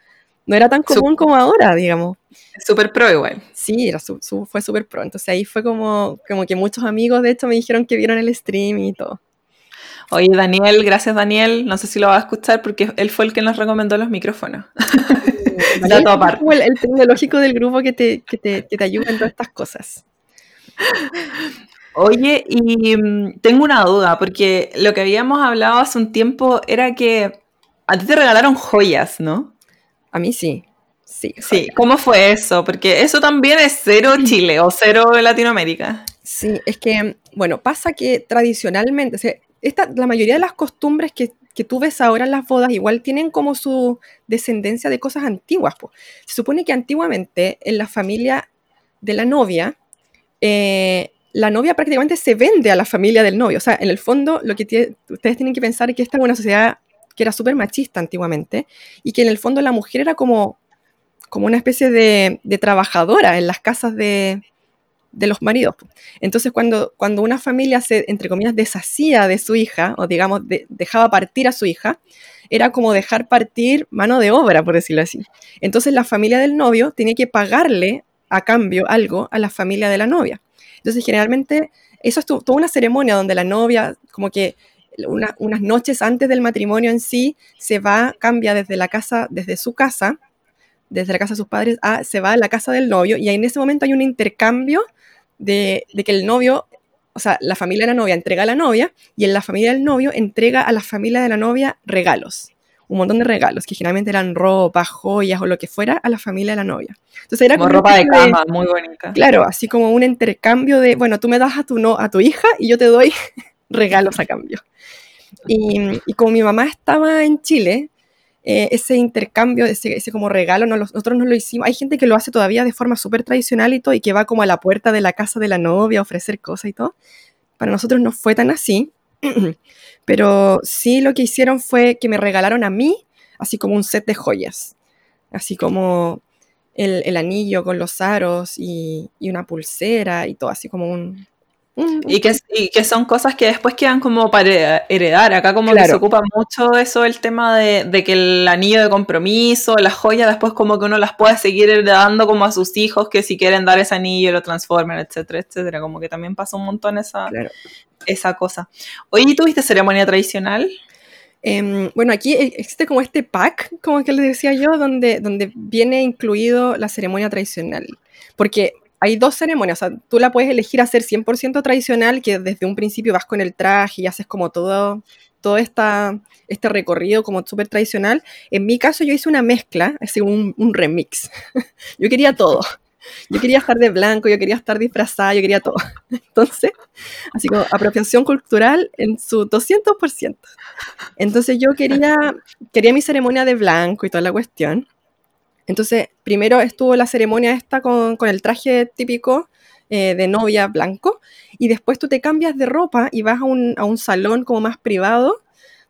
no era tan común super, como ahora, digamos. Súper pro igual. Sí, era su, su, fue súper pro. Entonces ahí fue como, como que muchos amigos, de hecho, me dijeron que vieron el stream y todo. Oye, Daniel, gracias Daniel. No sé si lo vas a escuchar porque él fue el que nos recomendó los micrófonos. Daniel es como el, el, tecnológico del grupo que te, que, te, que te ayuda en todas estas cosas. Oye, y um, tengo una duda, porque lo que habíamos hablado hace un tiempo era que a ti te regalaron joyas, ¿no? A mí sí. Sí, sí. ¿Cómo fue eso? Porque eso también es cero Chile o cero Latinoamérica. Sí, es que, bueno, pasa que tradicionalmente, o sea, la mayoría de las costumbres que, que, tú ves ahora en las bodas igual tienen como su descendencia de cosas antiguas. Po. Se supone que antiguamente en la familia de la novia, eh, la novia prácticamente se vende a la familia del novio. O sea, en el fondo, lo que ustedes tienen que pensar es que esta es una sociedad que era súper machista antiguamente y que en el fondo la mujer era como, como una especie de trabajadora en las casas de, de, los maridos. Entonces, cuando, cuando una familia se, entre comillas, deshacía de su hija, o digamos, de, dejaba partir a su hija, era como dejar partir mano de obra, por decirlo así. Entonces, la familia del novio tenía que pagarle a cambio algo a la familia de la novia. Entonces, generalmente, eso es toda una ceremonia donde la novia, como que una, unas noches antes del matrimonio en sí, se va, cambia desde la casa, desde su casa, desde la casa de sus padres, a, se va a la casa del novio, y en ese momento hay un intercambio de, de que el novio, o sea, la familia de la novia entrega a la novia, y en la familia del novio entrega a la familia de la novia regalos un montón de regalos, que generalmente eran ropa, joyas o lo que fuera, a la familia de la novia. Entonces era como, como ropa de cama, de, muy bonita. Claro, así como un intercambio de, bueno, tú me das a tu, no, a tu hija y yo te doy regalos a cambio. Y, y, como mi mamá estaba en Chile, eh, ese intercambio, ese, ese como regalo, no, nosotros no lo hicimos. Hay gente que lo hace todavía de forma súper tradicional y todo, y que va como a la puerta de la casa de la novia a ofrecer cosas y todo. Para nosotros no fue tan así. Pero sí lo que hicieron fue que me regalaron a mí, así como un set de joyas, así como el, el anillo con los aros y, y, una pulsera y todo, así como un, Y que, y que son cosas que después quedan como para heredar. Acá como que Claro. se ocupa mucho eso, el tema de, de que el anillo de compromiso, las joyas, después como que uno las puede seguir heredando como a sus hijos, que si quieren dar ese anillo lo transformen, etcétera, etcétera. Como que también pasa un montón esa, claro. esa cosa. Oye, ¿tuviste ceremonia tradicional? Em, bueno, aquí e- existe como este pack, como que les decía yo, donde, donde viene incluido la ceremonia tradicional. Porque hay dos ceremonias, o sea, tú la puedes elegir hacer 100% tradicional, que desde un principio vas con el traje y haces como todo, todo esta, este recorrido como súper tradicional. En mi caso yo hice una mezcla, así un, un remix. yo quería todo. Yo quería estar de blanco, yo quería estar disfrazada, yo quería todo. Entonces, así como apropiación cultural en su 200%. Entonces yo quería, quería mi ceremonia de blanco y toda la cuestión. Entonces, primero estuvo la ceremonia esta con, con el traje típico eh, de novia blanco, y después tú te cambias de ropa y vas a un, a un salón como más privado,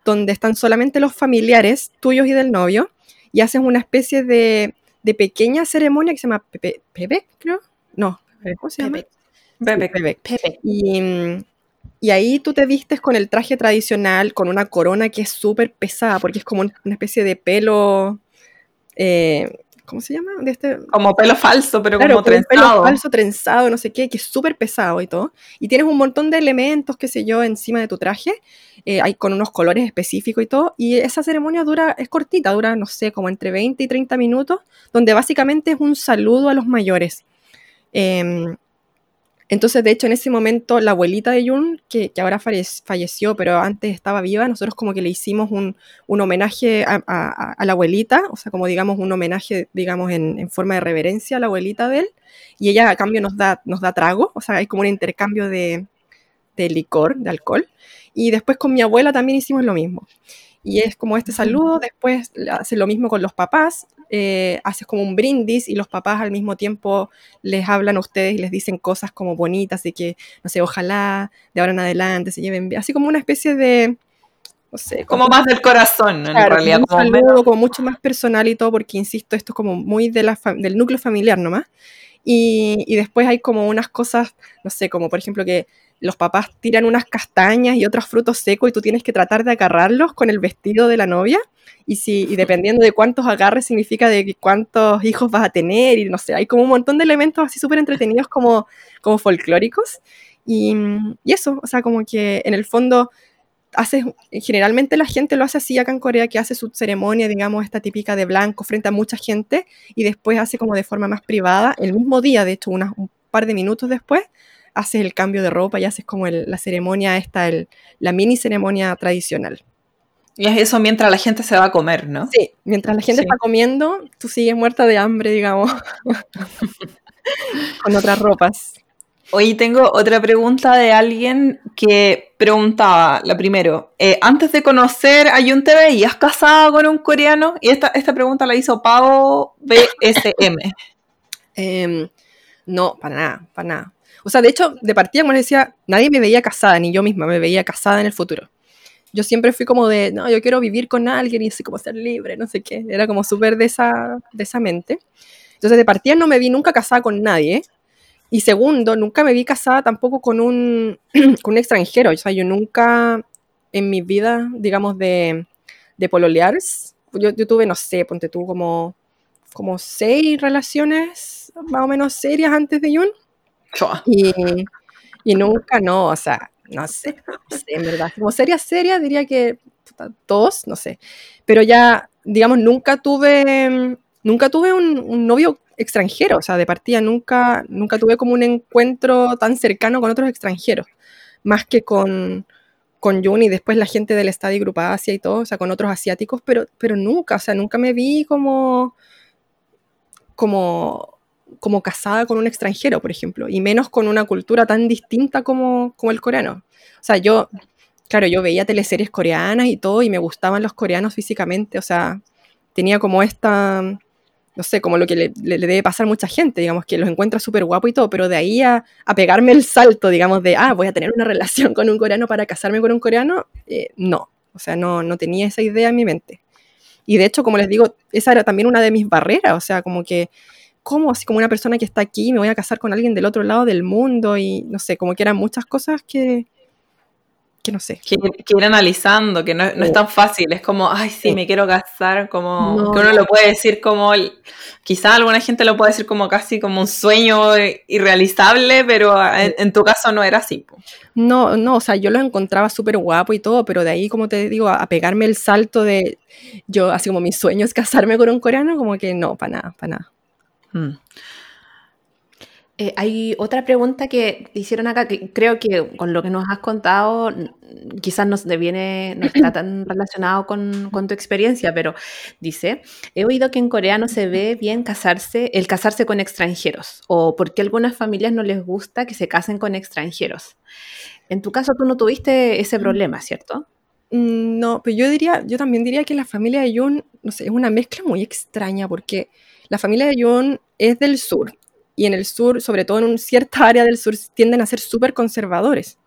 donde están solamente los familiares tuyos y del novio, y haces una especie de, de pequeña ceremonia que se llama Pepe, Pepe creo. No, ¿cómo se llama? Pepe. Pepe. Pepe. Y, y ahí tú te vistes con el traje tradicional, con una corona que es súper pesada, porque es como un- una especie de pelo. Eh, ¿Cómo se llama? De este, Como pelo falso, pero claro, como como un pelo trenzado. falso, trenzado, no sé qué, que es súper pesado y todo. Y tienes un montón de elementos, qué sé yo, encima de tu traje. eh, hay con unos colores específicos y todo. Y esa ceremonia dura, es cortita, dura, no sé, como entre 20 y 30 minutos, donde básicamente es un saludo a los mayores. Em, entonces, de hecho, en ese momento, la abuelita de Jun, que, que ahora falle- falleció, pero antes estaba viva, nosotros como que le hicimos un, un homenaje a, a- a la abuelita, o sea, como digamos un homenaje, digamos, en, en forma de reverencia a la abuelita de él, y ella a cambio nos da, nos da trago, o sea, hay como un intercambio de, de licor, de alcohol, y después con mi abuela también hicimos lo mismo. Y es como este saludo, después hace lo mismo con los papás, eh, haces como un brindis y los papás al mismo tiempo les hablan a ustedes y les dicen cosas como bonitas de que, no sé, ojalá de ahora en adelante se lleven bien, así como una especie de, no sé, Como más del corazón, en Claro, realidad. como un como saludo como mucho más personal y todo, porque insisto, esto es como muy de la del núcleo familiar nomás. Y, y después hay como unas cosas, no sé, como por ejemplo que los papás tiran unas castañas y otros frutos secos y tú tienes que tratar de agarrarlos con el vestido de la novia. Y, si, y dependiendo de cuántos agarres significa de cuántos hijos vas a tener y no sé, hay como un montón de elementos así súper entretenidos como, como folclóricos. Y, y eso, o sea, como que en el fondo haces, generalmente la gente lo hace así acá en Corea, que hace su ceremonia, digamos, esta típica de blanco frente a mucha gente y después hace como de forma más privada, el mismo día, de hecho, unas- un par de minutos después, haces el cambio de ropa y haces como el- la ceremonia esta, el- la mini ceremonia tradicional. Y es eso mientras la gente se va a comer, ¿no? Sí, mientras la gente Sí. está comiendo, tú sigues muerta de hambre, digamos, con otras ropas. Hoy tengo otra pregunta de alguien que preguntaba, la primero, eh, antes de conocer a Yun TV, ¿y casada con un coreano? Y esta, esta pregunta la hizo Pavo BSM. Em, no, para nada, para nada. O sea, de hecho, de partida, como les decía, nadie me veía casada, ni yo misma me veía casada en el futuro. Yo siempre fui como de, no, yo quiero vivir con alguien y así como ser libre, no sé qué. Era como súper de esa, de esa mente. Entonces, de partida no me vi nunca casada con nadie. Y segundo, nunca me vi casada tampoco con un, con un extranjero. O sea, yo nunca en mi vida, digamos, de, de pololear, yo, yo tuve, no sé, ponte tú como, como seis relaciones más o menos serias antes de Jun. Y, nunca no, o sea, no sé, en verdad. Como serias, serias, diría que dos, no sé. Pero ya, digamos, nunca tuve, nunca tuve un, novio extranjero, o sea, de partida nunca, nunca tuve como un encuentro tan cercano con otros extranjeros, más que con, con Jun y después la gente del Estadio Grupo Asia y todo, o sea, con otros asiáticos, pero, pero nunca, o sea, nunca me vi como, como, como casada con un extranjero, por ejemplo, y menos con una cultura tan distinta como, como el coreano. O sea, yo, claro, yo veía teleseries coreanas y todo, y me gustaban los coreanos físicamente, o sea, tenía como esta, no sé, como lo que le, debe pasar a mucha gente, digamos, que los encuentra súper guapo y todo, pero de ahí a, a pegarme el salto, digamos, de, ah, voy a tener una relación con un coreano para casarme con un coreano, eh, no, o sea, no, no tenía esa idea en mi mente. Y de hecho, como les digo, esa era también una de mis barreras, o sea, como que ¿cómo? Así como una persona que está aquí, me voy a casar con alguien del otro lado del mundo y no sé, como que eran muchas cosas que, que no sé. Que, que ir analizando, que no, no es tan fácil, es como, ay, sí, Sí. me quiero casar, como, No, que uno no. lo puede decir como, quizá alguna gente lo puede decir como casi como un sueño irrealizable, pero en, en tu caso no era así. po. No, no, o sea, yo lo encontraba súper guapo y todo, pero de ahí, como te digo, a, a pegarme el salto de yo, así como mi sueño es casarme con un coreano, como que no, para nada, para nada. Mm. Eh, hay otra pregunta que hicieron acá, que creo que con lo que nos has contado, quizás no, se viene, no está tan relacionado con, con tu experiencia, pero dice, he oído que en Corea no se ve bien casarse, el casarse con extranjeros, o porque a algunas familias no les gusta que se casen con extranjeros. En tu caso, tú no tuviste ese problema, ¿cierto? Mm, No, pero yo diría, yo también diría que la familia de Yoon, no sé, es una mezcla muy extraña porque la familia de Yoon es del sur y en el sur, sobre todo en un cierta área del sur, tienden a ser súper conservadores.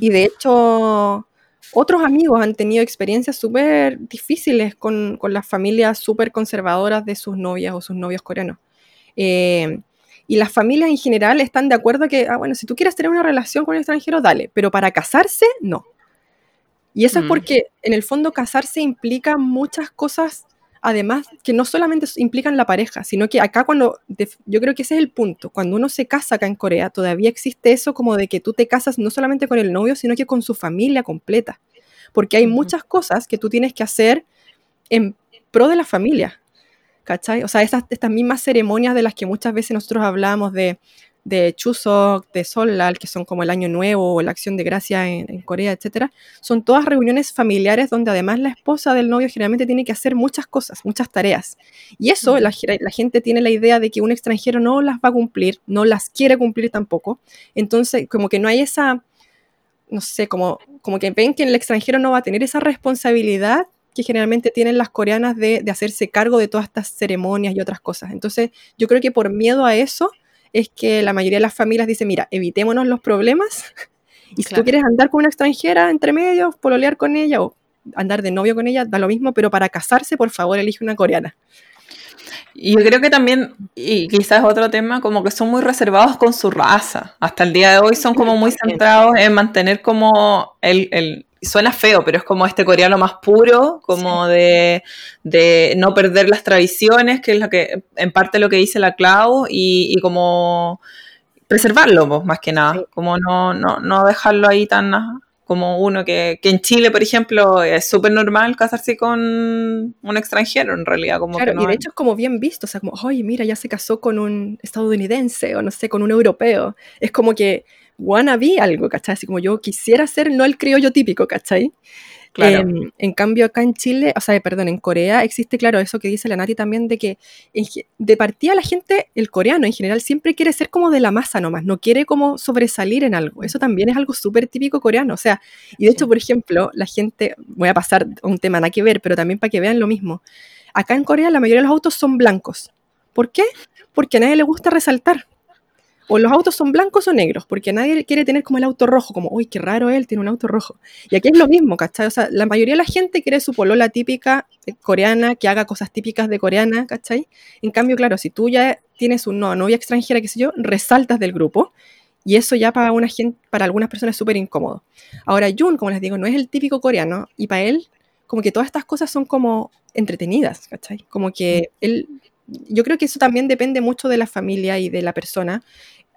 Y de hecho, otros amigos han tenido experiencias súper difíciles con, con las familias súper conservadoras de sus novias o sus novios coreanos. Eh, y las familias en general están de acuerdo que, ah, bueno, si tú quieres tener una relación con un extranjero, dale, pero para casarse, no. Y eso es Mm. porque en el fondo casarse implica muchas cosas, además, que no solamente implican la pareja, sino que acá cuando, yo creo que ese es el punto, cuando uno se casa acá en Corea, todavía existe eso como de que tú te casas no solamente con el novio, sino que con su familia completa, porque hay muchas cosas que tú tienes que hacer en pro de la familia, ¿cachai? O sea, esas, estas mismas ceremonias de las que muchas veces nosotros hablamos de, de Chuseok, de Solal, que son como el Año Nuevo o la Acción de Gracia en, en Corea, etcétera, son todas reuniones familiares donde además la esposa del novio generalmente tiene que hacer muchas cosas, muchas tareas. Y eso la, ge- la gente tiene la idea de que un extranjero no las va a cumplir, no las quiere cumplir tampoco. Entonces, como que no hay esa, no sé, como, como que ven que el extranjero no va a tener esa responsabilidad que generalmente tienen las coreanas de, de hacerse cargo de todas estas ceremonias y otras cosas. Entonces, yo creo que por miedo a eso es que la mayoría de las familias dicen, mira, evitémonos los problemas y si Claro. tú quieres andar con una extranjera entre medio, pololear con ella o andar de novio con ella, da lo mismo, pero para casarse, por favor, elige una coreana. Y yo creo que también, y quizás otro tema, como que son muy reservados con su raza. Hasta el día de hoy son como muy centrados en mantener como el, el- suena feo, pero es como este coreano más puro, como de, de no perder las tradiciones, que es lo que, en parte lo que dice la Clau, y, y como preservarlo, pues, más que nada, Sí. como no, no, no dejarlo ahí tan ah, como uno que, que en Chile, por ejemplo, es súper normal casarse con un extranjero, en realidad, como Claro, que no y de es- hecho es como bien visto, o sea, como, oye, mira, ya se casó con un estadounidense o no sé, con un europeo. Es como que wannabe algo, ¿cachai? Así como yo quisiera ser no el criollo típico, ¿cachai? Claro. Em, en cambio, acá en Chile, o sea, perdón, en Corea existe, claro, eso que dice la Nati también, de que de partida la gente, el coreano en general, siempre quiere ser como de la masa nomás, no quiere como sobresalir en algo. Eso también es algo súper típico coreano. O sea, y de hecho, por ejemplo, la gente, voy a pasar a un tema nada que ver, pero también para que vean lo mismo. Acá en Corea la mayoría de los autos son blancos. ¿Por qué? Porque a nadie le gusta resaltar. O los autos son blancos o negros, porque nadie quiere tener como el auto rojo, como, uy, qué raro él, tiene un auto rojo. Y aquí es lo mismo, ¿cachai? O sea, la mayoría de la gente quiere su polola típica eh, coreana, que haga cosas típicas de coreana, ¿cachai? En cambio, claro, si tú ya tienes una novia extranjera, qué sé yo, resaltas del grupo, y eso ya para, una gente, para algunas personas es súper incómodo. Ahora, Jun, como les digo, no es el típico coreano, y para él, como que todas estas cosas son como entretenidas, ¿cachai? Como que él, yo creo que eso también depende mucho de la familia y de la persona.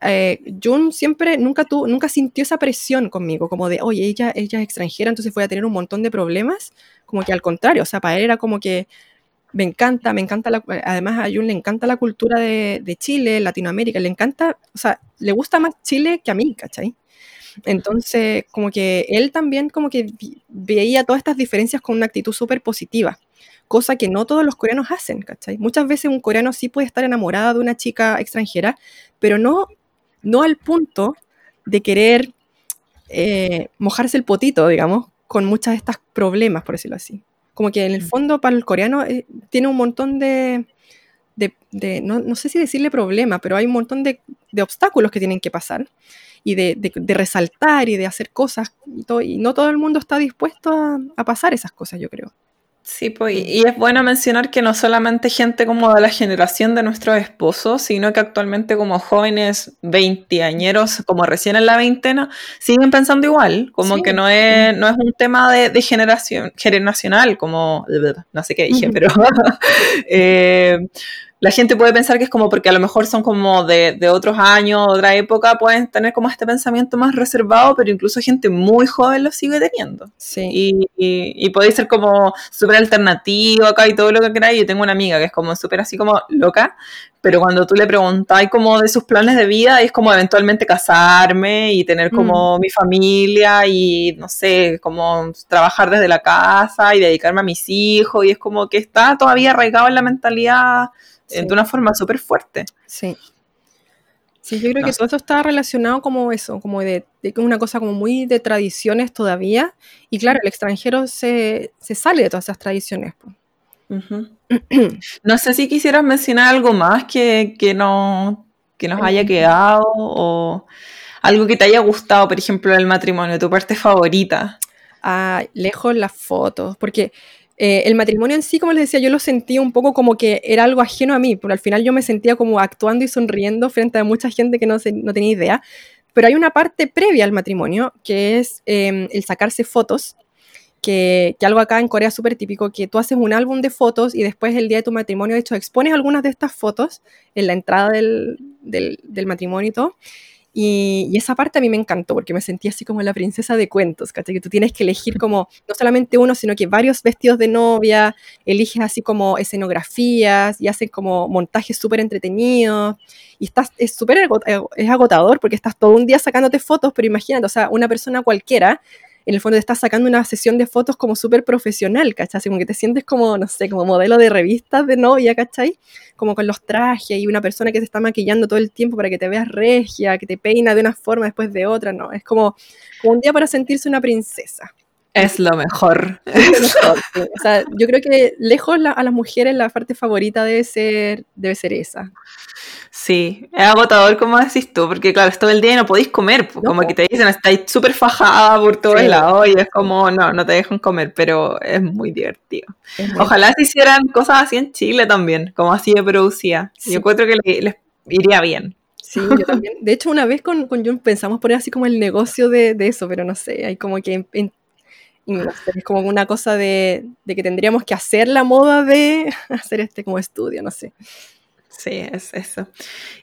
Eh, Jun siempre, nunca, tuvo, nunca sintió esa presión conmigo, como de, oye, ella, ella es extranjera, entonces voy a tener un montón de problemas, como que al contrario, o sea, para él era como que me encanta, me encanta, la, además a Jun le encanta la cultura de, de Chile, Latinoamérica, le encanta, o sea, le gusta más Chile que a mí, ¿cachai? Entonces, como que él también como que veía todas estas diferencias con una actitud súper positiva, cosa que no todos los coreanos hacen, ¿cachai? Muchas veces un coreano sí puede estar enamorado de una chica extranjera, pero no, no al punto de querer eh, mojarse el potito, digamos, con muchos de estos problemas, por decirlo así. Como que en el Mm. fondo para el coreano eh, tiene un montón de, de, de- no, no sé si decirle problema, pero hay un montón de, de obstáculos que tienen que pasar y de, de- de resaltar y de hacer cosas y, todo, y no todo el mundo está dispuesto a, a pasar esas cosas, yo creo. Sí, pues, y es bueno mencionar que no solamente gente como de la generación de nuestros esposos, sino que actualmente como jóvenes veinteañeros, como recién en la veintena, siguen pensando igual, como Sí. que no es, no es un tema de, de generación, generacional, como, no sé qué dije, pero eh, la gente puede pensar que es como porque a lo mejor son como de, de otros años, otra época, pueden tener como este pensamiento más reservado, pero incluso gente muy joven lo sigue teniendo. Sí. Y, y, y podéis ser como súper alternativo acá y todo lo que queráis. Yo tengo una amiga que es como súper así como loca, pero cuando tú le preguntáis como de sus planes de vida, es como eventualmente casarme y tener como mi familia y no sé, como trabajar desde la casa y dedicarme a mis hijos. Y es como que está todavía arraigado en la mentalidad Sí. de una forma súper fuerte. Sí. Sí, yo creo No que todo eso está relacionado como eso, como de, de una cosa como muy de tradiciones todavía. Y claro, el extranjero se, se sale de todas esas tradiciones. No sé si quisieras mencionar algo más que, que, no, que nos haya quedado o algo que te haya gustado, por ejemplo, del matrimonio, tu parte favorita. Ah, lejos las fotos, porque eh, el matrimonio en sí, como les decía, yo lo sentía un poco como que era algo ajeno a mí, pero al final yo me sentía como actuando y sonriendo frente a mucha gente que no, se- no tenía idea. Pero hay una parte previa al matrimonio, que es eh, el sacarse fotos, que, que algo acá en Corea es súper típico, que tú haces un álbum de fotos y después el día de tu matrimonio, de hecho, expones algunas de estas fotos en la entrada del, del, del matrimonio y todo. Y, y esa parte a mí me encantó porque me sentí así como la princesa de cuentos, ¿cachai? Que tú tienes que elegir como no solamente uno, sino que varios vestidos de novia, eliges así como escenografías y hacen como montajes súper entretenidos. Y estás, es súper eh, es agotador porque estás todo un día sacándote fotos, pero imagínate, o sea, una persona cualquiera, en el fondo te estás sacando una sesión de fotos como súper profesional, ¿cachai? Como que te sientes como, no sé, como modelo de revistas de novia, ¿cachai? como con los trajes y una persona que se está maquillando todo el tiempo para que te veas regia, que te peina de una forma después de otra, no, es como, como un día para sentirse una princesa. Es lo mejor. Es lo mejor, sí. O sea, yo creo que lejos la- a las mujeres la parte favorita debe ser, debe ser esa. Sí, es agotador como decís tú, porque claro, es todo el día y no podéis comer, pues, No, como que te dicen, estáis súper fajada por todos Sí. lados y es como, no, no te dejan comer, pero es muy divertido. Es muy- Ojalá se hicieran cosas así en Chile también, como así de producida. Sí. Yo encuentro que le- les iría bien. Sí, yo también. De hecho, una vez con, con Jun pensamos poner así como el negocio de, de eso, pero no sé, hay como que... en- en- y no sé, es como una cosa de, de que tendríamos que hacer la moda de hacer este como estudio, no sé. Sí, es eso.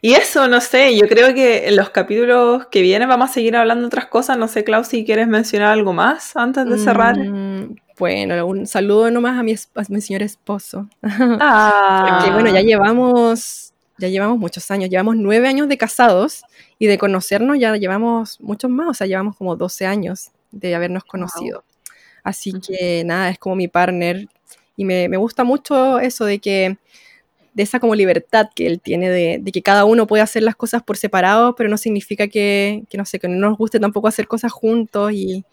Y eso, no sé, yo creo que en los capítulos que vienen vamos a seguir hablando otras cosas. No sé, Clau, si quieres mencionar algo más antes de cerrar. Mm, bueno, un saludo nomás a mi, a mi señor esposo. Ah, Porque bueno, ya llevamos, ya llevamos muchos años, llevamos nueve años de casados y de conocernos ya llevamos muchos más, o sea, llevamos como 12 años de habernos conocido. Así Ujú. que nada, es como mi partner y me, me gusta mucho eso de que, de esa como libertad que él tiene de, de que cada uno puede hacer las cosas por separado, pero no significa que, que no sé, que no nos guste tampoco hacer cosas juntos y,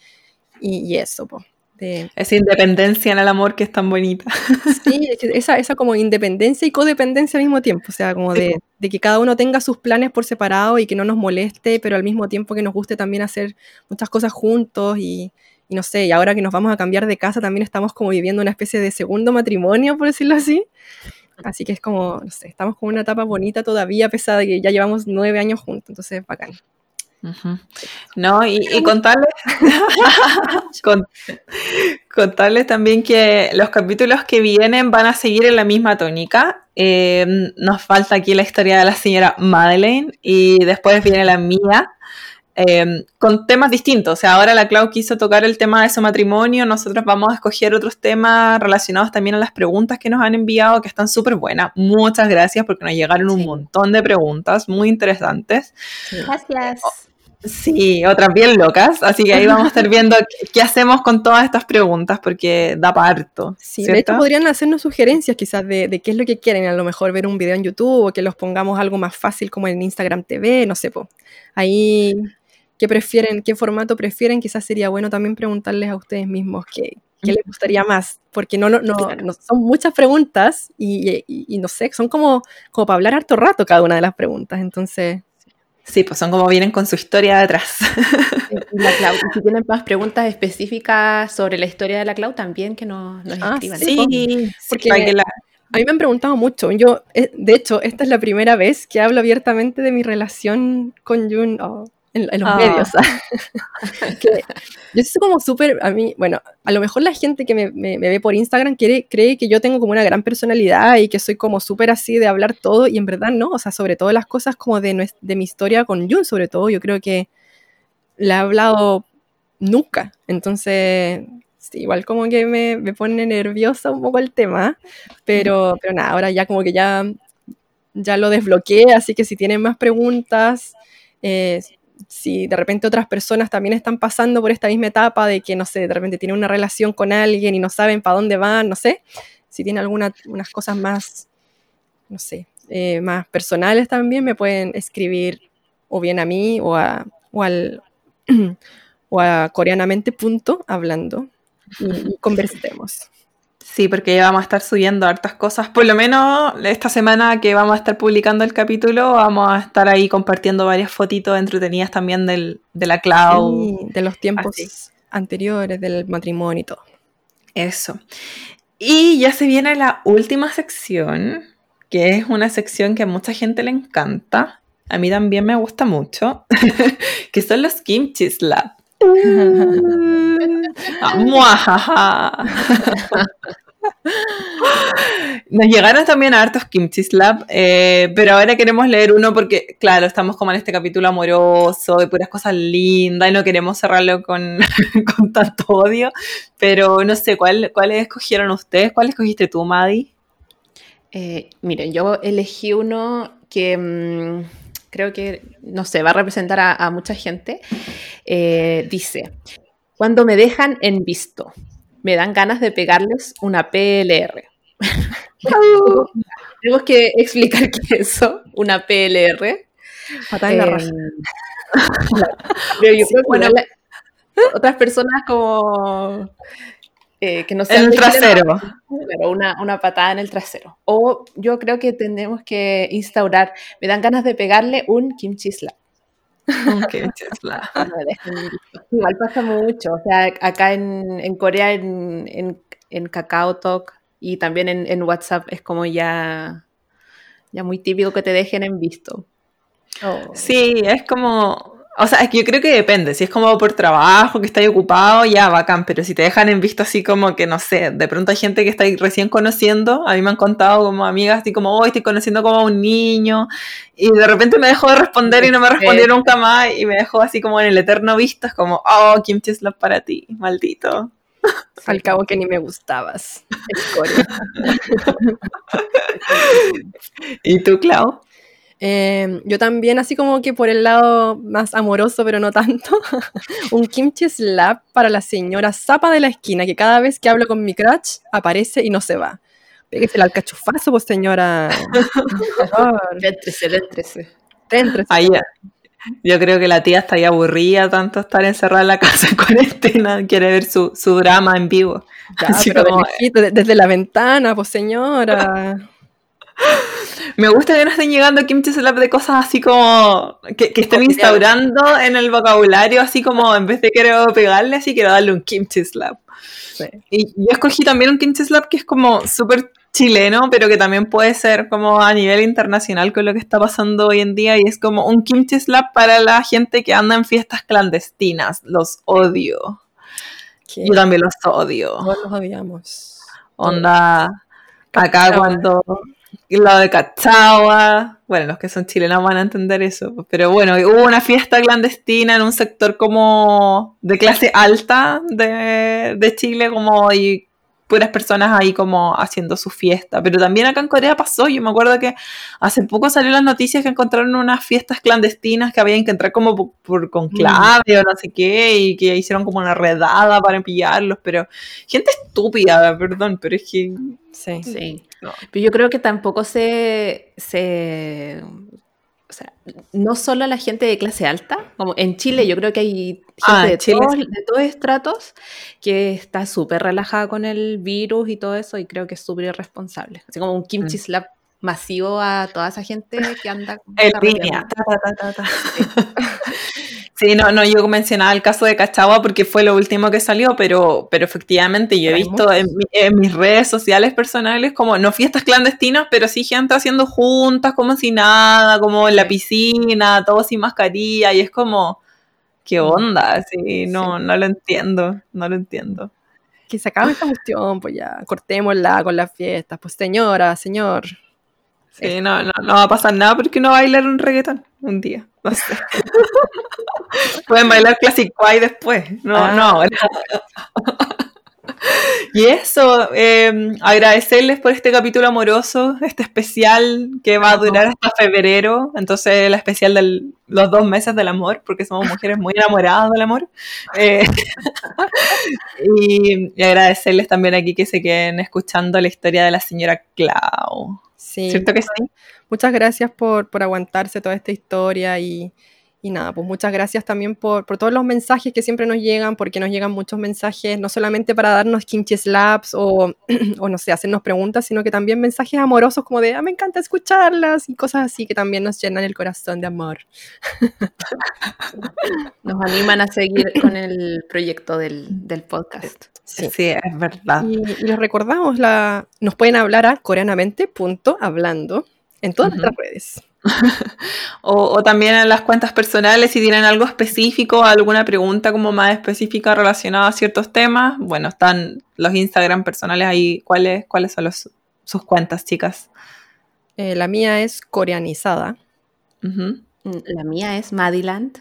y, y eso, po. De, esa independencia en el amor que es tan bonita. Sí, esa, esa como independencia y codependencia al mismo tiempo, o sea, como de, de que cada uno tenga sus planes por separado y que no nos moleste, pero al mismo tiempo que nos guste también hacer muchas cosas juntos y, y no sé, y ahora que nos vamos a cambiar de casa también estamos como viviendo una especie de segundo matrimonio, por decirlo así. Así que es como, no sé, estamos como en una etapa bonita todavía, a pesar de que ya llevamos nueve años juntos, entonces bacán. Ujú. No, y, y contarles, con- contarles también que los capítulos que vienen van a seguir en la misma tónica. Eh, nos falta aquí la historia de la señora Madeleine y después viene la mía. Eh, con temas distintos, o sea, ahora la Clau quiso tocar el tema de su matrimonio, nosotros vamos a escoger otros temas relacionados también a las preguntas que nos han enviado, que están súper buenas. Muchas gracias porque nos llegaron un montón de preguntas muy interesantes. Gracias. Sí, otras bien locas, así que ahí vamos a estar viendo qué, hacemos con todas estas preguntas, porque da parto. Sí, de hecho ¿cierto? podrían hacernos sugerencias quizás de, de qué es lo que quieren, a lo mejor ver un video en YouTube o que los pongamos algo más fácil como en Instagram TV, no sé, po. ahí qué prefieren, qué formato prefieren, quizás sería bueno también preguntarles a ustedes mismos qué, qué les gustaría más, porque no, no, no, Claro. no- son muchas preguntas y, y- y no sé, son como, como para hablar harto rato cada una de las preguntas, entonces Sí, pues son como vienen con su historia detrás. Y La Clau, si tienen más preguntas específicas sobre la historia de la Clau, también que nos, nos Ah, escriban. sí. sí, porque- para que la- A mí me han preguntado mucho. Yo, eh, de hecho, esta es la primera vez que hablo abiertamente de mi relación con Jun oh, en, en los Ah. medios. Que yo soy como súper, a mí, bueno, a lo mejor la gente que me, me- me ve por Instagram quiere, cree que yo tengo como una gran personalidad y que soy como súper así de hablar todo y en verdad no, o sea, sobre todo las cosas como de, de mi historia con Jun, sobre todo, yo creo que la he hablado nunca. Entonces, sí, igual como que me, me pone nerviosa un poco el tema, pero, pero nada, ahora ya como que ya, ya lo desbloqueé, así que si tienen más preguntas, eh, si de repente otras personas también están pasando por esta misma etapa de que, no sé, de repente tienen una relación con alguien y no saben para dónde van, no sé, si tienen algunas unas cosas más, no sé, eh, más personales también, me pueden escribir o bien a mí o, a, o al o a coreanamente punto hablando y conversemos. Sí, porque ya vamos a estar subiendo hartas cosas. Por lo menos esta semana que vamos a estar publicando el capítulo, vamos a estar ahí compartiendo varias fotitos entretenidas también del, de la cloud. Sí, de los tiempos Así. anteriores del matrimonio y todo. Eso. Y ya se viene la última sección, que es una sección que a mucha gente le encanta. A mí también me gusta mucho, que son los kimchi slap. Ah. Nos llegaron también a hartos kimchi slap, eh, pero ahora queremos leer uno porque, claro, estamos como en este capítulo amoroso, de puras cosas lindas y no queremos cerrarlo con, con tanto odio. Pero no sé, ¿cuál, ¿cuáles escogieron ustedes? ¿Cuál escogiste tú, Maddie? Eh, miren, yo elegí uno que mm, creo que, no sé, va a representar a, a mucha gente. Eh, dice, cuando me dejan en visto, me dan ganas de pegarles una PLR. Tenemos que explicar qué es eso, una PLR. En la Eh, raja. Pero yo Sí, creo que bueno. igual otras personas como eh, que no En sean el trasero. Claro, una, una patada en el trasero. O yo creo que tenemos que instaurar, me dan ganas de pegarle un kimchi slap. Un kimchi slap. en visto. Igual pasa mucho. O sea, acá en, en Corea, en, en, en Kakao Talk y también en, en WhatsApp es como ya, ya muy típico que te dejen en visto. Oh. Sí, es como. O sea, es que yo creo que depende. Si es como por trabajo, que estáis ocupado, ya bacán. Pero si te dejan en visto así como que, no sé, de pronto hay gente que estáis recién conociendo. A mí me han contado como amigas así como, hoy estoy conociendo como a un niño. Y de repente me dejó de responder y no me respondió nunca más. Y me dejó así como en el eterno visto. Es como, oh, kimchi slap para ti, maldito. Al cabo que ni me gustabas. ¿Y tú, Clau? Eh, yo también, así como que por el lado más amoroso, pero no tanto, un kimchi slap para la señora zapa de la esquina, que cada vez que hablo con mi crush aparece y no se va. Péguese el alcachufazo, pues señora. Déntrese, déntrese. déntrese. Ahí ya. Yo creo que la tía está ahí aburrida tanto estar encerrada en la casa en cuarentena, quiere ver su, su drama en vivo. Ya, Así pero de como- lejito, de- desde la ventana, pues señora. Me gusta que no estén llegando kimchi slap de cosas así como que, que estén instaurando en el vocabulario, así como en vez de quiero pegarle, así quiero darle un kimchi slap. Sí. Y yo escogí también un kimchi slap que es como súper chileno, pero que también puede ser como a nivel internacional con lo que está pasando hoy en día y es como un kimchi slap para la gente que anda en fiestas clandestinas. Los odio. Yo también los odio. todos los odiamos. Onda, acá Cachagua. Cuando lo de Cachagua, bueno, los que son chilenos van a entender eso, pero bueno, hubo una fiesta clandestina en un sector como de clase alta de, de Chile, como y puras personas ahí como haciendo su fiesta, pero también acá en Corea pasó, yo me acuerdo que hace poco salió las noticias que encontraron unas fiestas clandestinas que habían que entrar como por, por conclave o no sé qué, y que hicieron como una redada para pillarlos, pero gente estúpida, perdón, pero es que Sí. Sí. No. Pero yo creo que tampoco se, se. O sea, no solo la gente de clase alta, como en Chile yo creo que hay gente Ah, de, todos, sí. de todos estratos que está súper relajada con el virus y todo eso y creo que es súper irresponsable. Así como un kimchi Mm. slap masivo a toda esa gente que anda En línea. Sí, no, no, yo mencionaba el caso de Cachagua porque fue lo último que salió, pero, pero efectivamente yo he visto en mis redes sociales personales como, no fiestas clandestinas, pero sí gente haciendo juntas como si nada, como en la piscina, todo sin mascarilla, y es como, ¿qué onda? Sí, no, no lo entiendo, no lo entiendo. Que se acabe esta cuestión, pues ya, cortémosla con las fiestas. Pues señora, señor. Sí, no, no, no va a pasar nada porque a bailar un reggaetón un día, no sé. Pueden bailar Classic Quay después, no, Ah. no. Y eso, eh, agradecerles por este capítulo amoroso, este especial que va a durar hasta febrero, entonces el especial de los dos meses del amor, porque somos mujeres muy enamoradas del amor. Eh, y, y agradecerles también aquí que se queden escuchando la historia de la señora Clau. Sí. ¿Cierto que sí? Muchas gracias por, por aguantarse toda esta historia y, y nada, pues muchas gracias también por, por todos los mensajes que siempre nos llegan, porque nos llegan muchos mensajes, no solamente para darnos kimchi slaps o, o no sé, hacernos preguntas, sino que también mensajes amorosos como de, ah, me encanta escucharlas y cosas así que también nos llenan el corazón de amor. Nos animan a seguir con el proyecto del, del podcast. Sí. Sí, es verdad. Y, y les recordamos, la, nos pueden hablar a coreanamente.hablando en todas Ujú. nuestras redes. O, o también en las cuentas personales, si tienen algo específico, alguna pregunta como más específica relacionada a ciertos temas, bueno, están los Instagram personales ahí. ¿Cuáles, cuáles son los- sus cuentas, chicas? Eh, la mía es coreanizada. Ujú. La mía es Madiland.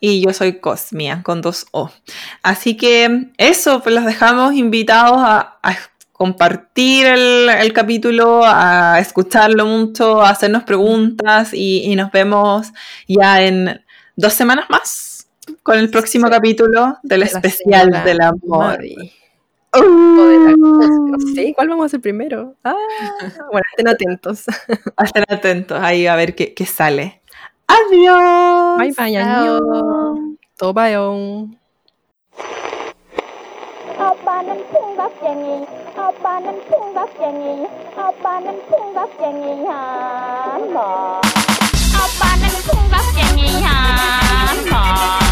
Y yo soy Cosmia, con dos O. Así que eso, pues los dejamos invitados a, a compartir el, el capítulo, a escucharlo mucho, a hacernos preguntas y, y nos vemos ya en dos semanas más con el próximo Sí. capítulo del de la especial señora del amor. Maddie. O de la- Uh. no sé, ¿cuál vamos a hacer primero? Ah, bueno, estén atentos. Estén atentos ahí a ver qué, qué sale. Adiós. Bye bye, Chao. 안 풍각쟁이 아빠는 풍각쟁이 아빠는 풍각쟁이야. 뭐. 아빠는 풍각쟁이야. 뭐.